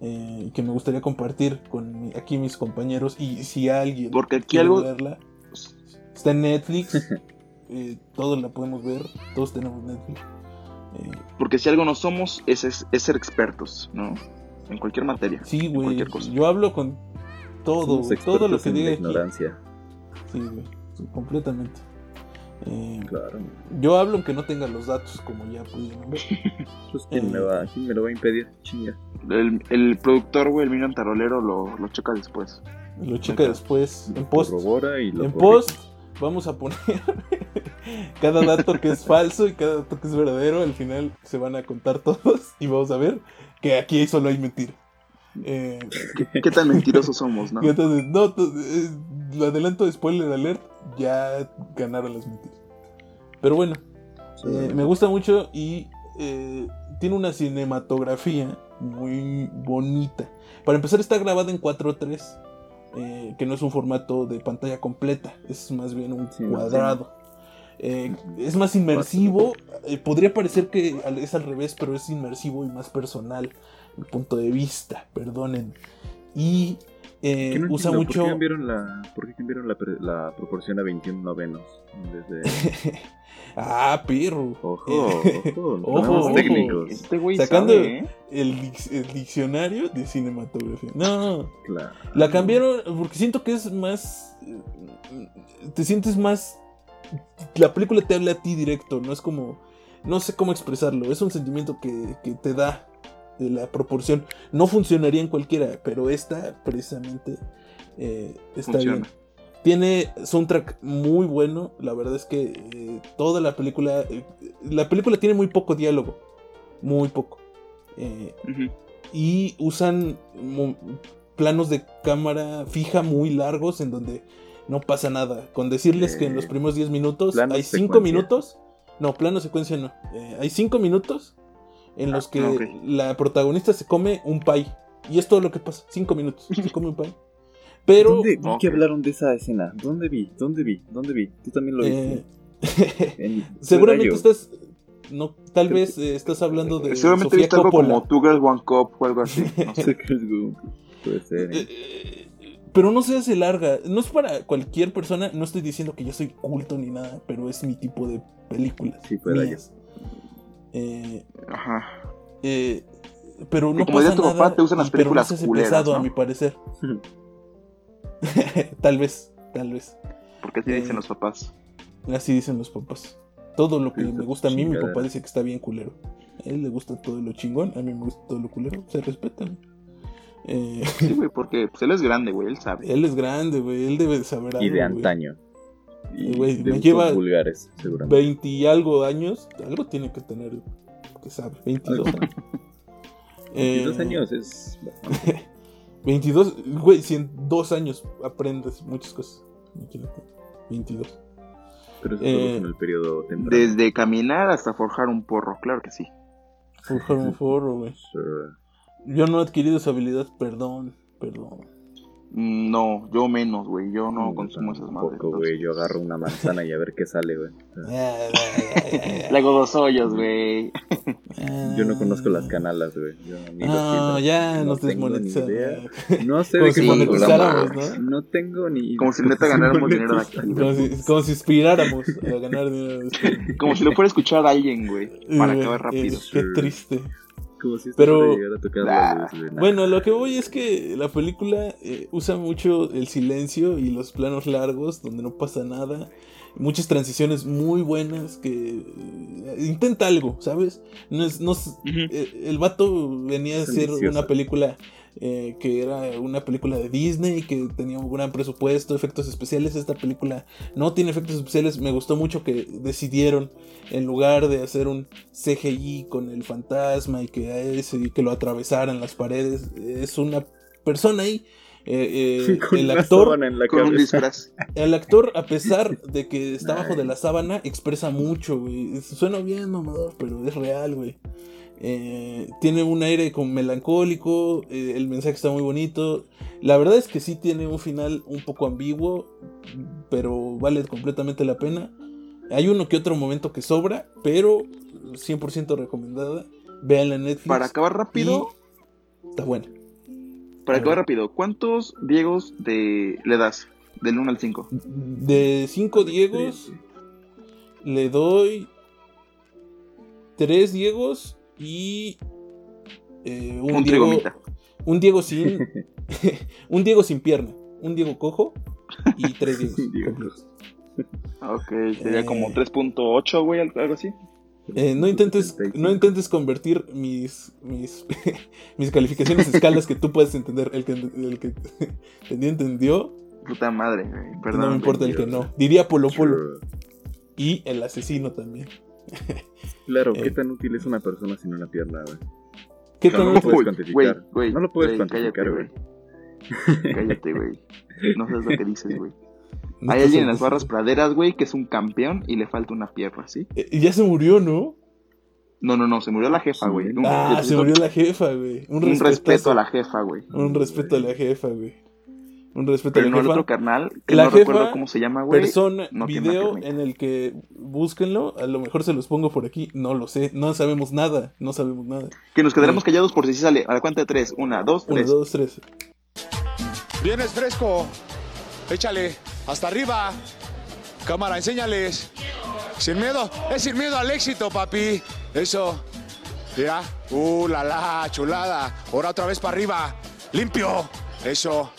Eh, y que me gustaría compartir con mi- aquí mis compañeros. Y si alguien Porque aquí quiere algo- verla, está en Netflix. [LAUGHS] eh, todos la podemos ver, todos tenemos Netflix. Eh, Porque si algo no somos, es, es, es ser expertos, ¿no? En cualquier materia. sí, güey. Yo hablo con todo, todo lo que diga aquí. ignorancia. Sí, güey, sí, completamente. Eh, Claro. yo hablo aunque no tenga los datos, como ya pudieron ver. [LAUGHS] Pues, ¿quién, me Eh. va, ¿quién me lo va a impedir? Chinga. El, el productor, güey, el Minion Tarolero, lo, lo checa después. Lo checa después en post. corrobora y lo En post vamos a poner [LAUGHS] cada dato que es falso y cada dato que es verdadero. Al final se van a contar todos y vamos a ver que aquí solo hay mentira. Eh, ¿Qué tan mentirosos somos, no? entonces, no, eh, lo adelanto, spoiler alert, ya ganaron las mentiras. Pero bueno, Eh, me gusta mucho y tiene una cinematografía muy bonita. Para empezar, está grabada en 4.3, eh, que no es un formato de pantalla completa, es más bien un Sí, cuadrado. Es más inmersivo, podría parecer que es al revés, pero es inmersivo y más personal, punto de vista, perdonen. Y eh, ¿Qué no usa entiendo? mucho... ¿Por qué cambiaron la, por qué cambiaron la, pre- la proporción a 21 novenos? Desde... [LAUGHS] ah, perro. Ojo, Eh, ojo, [LAUGHS] Ojo, técnicos. Este güey Sacando- sabe, ¿eh? el, dic- el diccionario de cinematografía. No, Claro. la cambiaron porque siento que es más. eh, Te sientes más. La película te habla a ti directo, no es como. No sé cómo expresarlo, es un sentimiento que, que te da de la proporción. No funcionaría en cualquiera, pero esta precisamente eh, está Funciona. bien. Tiene soundtrack muy bueno, la verdad es que eh, toda la película. eh, la película tiene muy poco diálogo, muy poco. Y usan planos de cámara fija muy largos en donde no pasa nada. Con decirles que en los primeros 10 minutos hay 5 secuencia. minutos. No, plano secuencia no. Hay 5 minutos en los que Ah, la protagonista se come un pie. Y es todo lo que pasa. 5 minutos. Se come un pie. Pero... ¿Dónde vi que hablaron de esa escena? ¿Dónde vi? ¿Dónde vi? ¿Dónde vi? Tú también lo eh, viste. [LAUGHS] [LAUGHS] En- seguramente estás... No, tal vez eh, estás hablando de Seguramente Sofía viste algo Coppola. como Two Girls One Cup o algo así. [LAUGHS] No sé. Puede ser. ¿eh? Eh, eh, Pero no se hace larga. No es para cualquier persona. No estoy diciendo que yo soy culto ni nada. Pero es mi tipo de películas. Sí, fuera mías. Eh, Ajá. eh, pero no como pasa tu nada. papá, te gustan las y- pero no películas culeras, pesado, a mi parecer. [LAUGHS] tal vez, tal vez. Porque así Eh, dicen los papás. Así dicen los papás. Todo lo que Esa me gusta a mí, mi papá dice que está bien culero. A él le gusta todo lo chingón, a mí me gusta todo lo culero. Se respetan. Eh, Sí, güey, porque pues, él es grande, güey, él sabe. él es grande, güey. Él debe de saber algo. Y de antaño. Y de me lleva vulgares, seguramente. 20 y algo años, algo tiene que tener, que sabe, 22 años. [LAUGHS] 22 Eh, años es. 22, [LAUGHS] güey, si en dos años aprendes muchas cosas, imagínate, 22. Pero eso eh, todo es en el periodo temprano. Desde caminar hasta forjar un porro, claro que sí. Forjar un [LAUGHS] forro, güey. Sure. Yo no he adquirido esa habilidad, perdón, perdón. No, yo menos, güey. Yo no consumo esas madres. Tampoco, güey. Yo agarro una manzana y a ver qué sale, güey. [LAUGHS] Le hago dos hoyos, güey. Yo no conozco las canalas, güey. Yo ni los filtros. ya No nos idea. No sé Como de qué si monetizáramos. ¿no? No tengo ni Como si neta [LAUGHS] ganáramos dinero de aquí. Como si, como si aspiráramos a ganar dinero. de. Como si lo fuera a escuchar a alguien, güey. Para Eh, acabar rápido. eh, qué triste. Como si esto Pero- a tocar Ah, luz. Bueno, lo que voy es que la película eh, usa mucho el silencio y los planos largos donde no pasa nada. Muchas transiciones muy buenas que eh, intenta algo, ¿sabes? No es, no es- eh, el vato venía a ambicioso. una película eh, que era una película de Disney que tenía un gran presupuesto, efectos especiales. Esta película no tiene efectos especiales. Me gustó mucho que decidieron en lugar de hacer un CGI con el fantasma y que a ese y que lo atravesaran las paredes, es una persona ahí. Eh, eh, [LAUGHS] Con el actor, sábana en la Con un cabeza. disfraz. [LAUGHS] el actor, a pesar de que está bajo de la sábana, expresa mucho, güey. Suena bien, mamador, pero es real, güey. Eh, tiene un aire como melancólico, eh, el mensaje está muy bonito. La verdad es que sí tiene un final un poco ambiguo, pero vale completamente la pena. Hay uno que otro momento que sobra, pero 100% recomendada. Véanla en Netflix. Para acabar rápido, y Está buena. para acabar rápido, ¿cuántos Diegos de le das? Del 1 al 5. De 5 Diegos, le doy 3 Diegos y eh, un, Un Diego, un Diego sin [LAUGHS] [LAUGHS] un Diego sin pierna, un Diego cojo y 3 Diegos. [LAUGHS] Diego. Ok, sería Eh. como 3.8, güey, algo así. Eh, no intentes no intentes convertir mis mis, mis calificaciones escalas que tú puedes entender. El que, el que entendió, entendió. Puta madre, güey. Perdón. no me importa el que no. Diría Polo Polo. Y el asesino también. [LAUGHS] Claro, Eh. ¿qué tan útil es una persona sin una pierna, güey? ¿Qué tal? no lo puedes cuantificar. No lo puedes cuantificar, cállate, güey. [LAUGHS] Cállate, güey. No sabes lo que dices, güey. No Hay alguien en las barras praderas, güey, que es un campeón y le falta una pierna, ¿sí? Eh, ya se murió, ¿no? No, no, no, se murió la jefa, güey. Ah, se murió la jefa, güey. Un, un respeto a la jefa, güey. Un respeto a la jefa, güey. Un respeto Pero a no la el jefa. otro carnal, que La no jefa, recuerdo cómo se llama, güey. Persona, no una video en el que búsquenlo. A lo mejor se los pongo por aquí. No lo sé. No sabemos nada. No sabemos nada. Que nos quedaremos callados por si sí sale. A la cuenta de tres. Una, dos, tres. dos, tres. Vienes fresco. Échale. Hasta arriba. Cámara, enséñales. Sin miedo. Es sin miedo al éxito, papi. Eso. Mira. Uh, la la, chulada. Ahora otra vez para arriba. Limpio. Eso.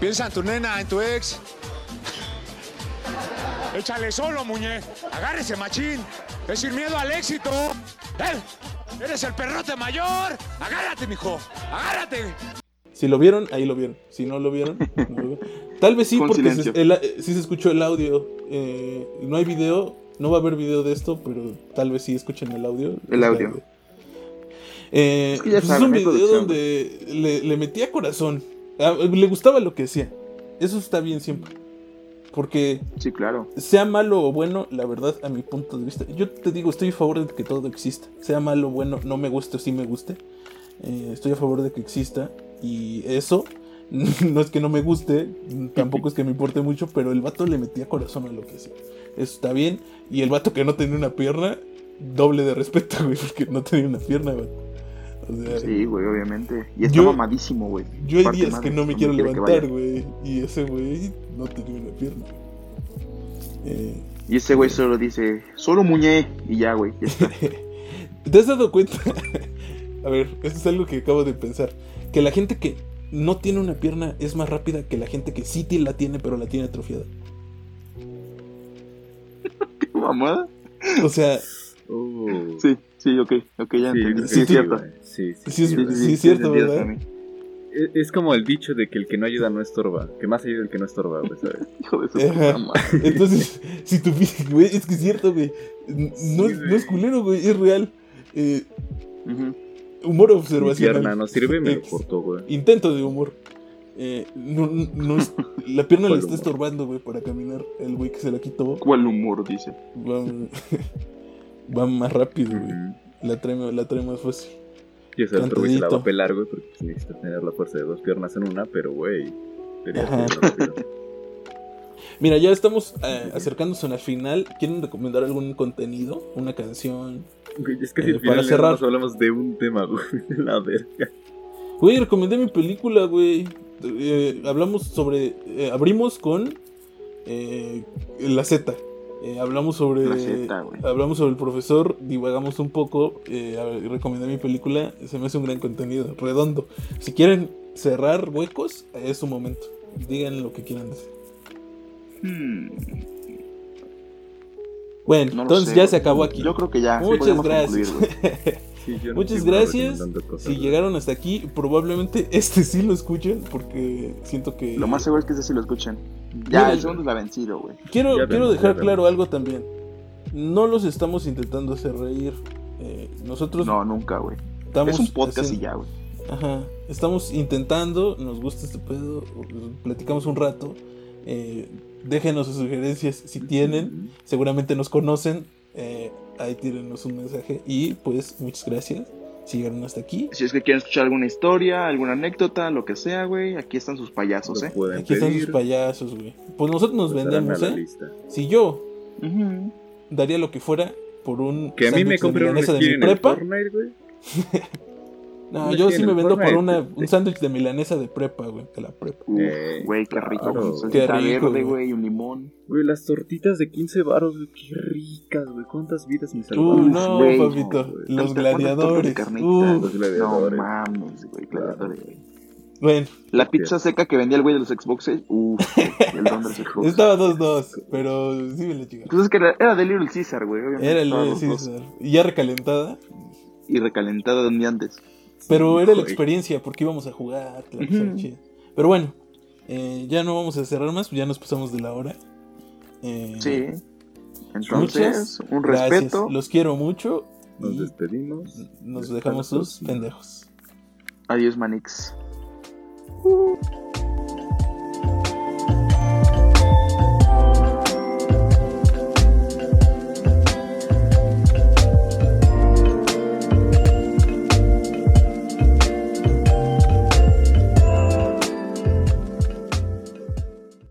Piensa en tu nena, en tu ex. Échale solo, muñe. Agárrese, machín. Es sin miedo al éxito. ¡Eh! ¡Eres el perrote mayor! ¡Agárrate, mijo! ¡Agárrate! Si lo vieron, ahí lo vieron. Si no lo vieron, no lo vieron. Tal vez sí, Con porque se, el- eh, sí se escuchó el audio. Eh, no hay video. No va a haber video de esto, pero tal vez sí escuchen el audio. El audio. Eh, Es que pues es un video donde le, le metía corazón. Ah, le gustaba lo que decía. Eso está bien siempre. Porque Sí, claro. sea malo o bueno, la verdad, a mi punto de vista, yo te digo, estoy a favor de que todo exista. Sea malo o bueno, no me guste o sí me guste. eh, estoy a favor de que exista. Y eso, [LAUGHS] no es que no me guste, tampoco es que me importe mucho, pero el vato le metía corazón a lo que decía. Eso está bien. Y el vato que no tenía una pierna, doble de respeto, [LAUGHS] güey, porque no tenía una pierna, güey. O sea, Sí, güey, obviamente. Y está Yo- mamadísimo, güey. yo hay Parte días que no me quiero levantar, güey. Y ese güey no tenía una pierna. Eh, Y ese güey solo dice, solo muñe. Y ya, güey. [LAUGHS] ¿Te has dado cuenta? [LAUGHS] A ver, esto es algo que acabo de pensar. Que la gente que no tiene una pierna es más rápida que la gente que sí la tiene, pero la tiene atrofiada. [LAUGHS] ¿Qué mamada? O sea, Oh. Sí, sí, ok. Ok, ya Sí, entendí. Sí, es cierto. Sí, sí, Sí, es- sí, sí, güey. sí, es cierto, ¿verdad? es, es como el dicho de que el que no ayuda no estorba. Que más ayuda el que no estorba, güey, ¿sabes? [LAUGHS] Hijo de su Ajá. puta madre. Entonces, si tu güey, es que es cierto, güey. No, es- no es culero, güey, es real. Eh, Ujú. humor Mi observacional. pierna no sirve, me cortó, güey. Intento de humor. Eh, no, no es- la pierna [LAUGHS] le ¿Cuál está humor? estorbando, güey, para caminar. El güey que se la quitó ¿Cuál humor dice? [LAUGHS] va, más rápido, güey. La trae, la trae más fácil. Y ese otro güey se la va a pelar, güey, porque pues, necesita tener la fuerza de dos piernas en una, pero, güey. [LAUGHS] Mira, ya estamos eh, acercándonos al final. ¿Quieren recomendar algún contenido? ¿Una canción? Güey, es que Eh, si para final cerrar. nos hablamos de un tema, güey. [LAUGHS] La verga. Güey, recomendé mi película, güey. Eh, hablamos sobre. eh, abrimos con. eh, la Z. Eh, hablamos sobre. Hablamos sobre el profesor, divagamos un poco. eh, recomendé mi película. Se me hace un gran contenido, redondo. Si quieren cerrar huecos, es su momento. Digan lo que quieran decir. Hmm, Bueno, no entonces sé, ya se acabó aquí. Yo creo que ya. Muchas gracias. concluir. [LAUGHS] Sí, yo no Muchas gracias. Si llegaron hasta aquí, probablemente [LAUGHS] este sí lo escuchen porque siento que... Lo más seguro es que ese sí lo escuchen. Ya, Mira, el segundo es la vencido, güey. Quiero, Ya quiero dejar claro algo también. No los estamos intentando hacer reír. Eh, nosotros No, nunca, güey. Es un podcast y ya, güey. Ajá. Estamos intentando, nos gusta este pedo, platicamos un rato. eh, déjenos sus sugerencias si tienen. Seguramente nos conocen. eh, ahí tírenos un mensaje. Y pues, muchas gracias. Si llegaron hasta aquí. Si es que quieren escuchar alguna historia, alguna anécdota, lo que sea, güey, aquí están sus payasos, ¿eh? pueden Aquí están sus payasos, güey. Pues nosotros nos pues, vendemos, ¿eh? lista. Si yo daría lo que fuera por un Que a mí me compren un de skin mi prepa. Fortnite, güey. [LAUGHS] No, yo sí me vendo por una, un sándwich de milanesa de prepa, güey, de la prepa. Eh, güey, qué rico. claro. Qué rico, verde, güey. un limón. Güey, las tortitas de 15 baros, güey, qué ricas, güey. ¿Cuántas vidas me Uh, salvaron? no, güey, papito. no, güey. los ¿Cuántas- cuántas tortas de gladiadores. carnita? Uh, Los No gladiadores. mames, güey, gladiadores, güey. bueno, La pizza seca que vendía el güey de los Xboxes. Uff, el don de los [LAUGHS] Xboxes. estaba 2-2, pero sí me le chingaba. Pues es que era, era de Little Caesar, güey. obviamente Era el Little. Caesar. Y ya recalentada. Y recalentada de un día antes. Pero era la experiencia, porque íbamos a jugar. claro, estaba chido. Pero bueno, eh, ya no vamos a cerrar más, ya nos pasamos de la hora. Eh, Sí. muchas Entonces, un gracias. respeto. Los quiero mucho. Nos despedimos. nos dejamos sus pendejos. Adiós, Manix. Uh.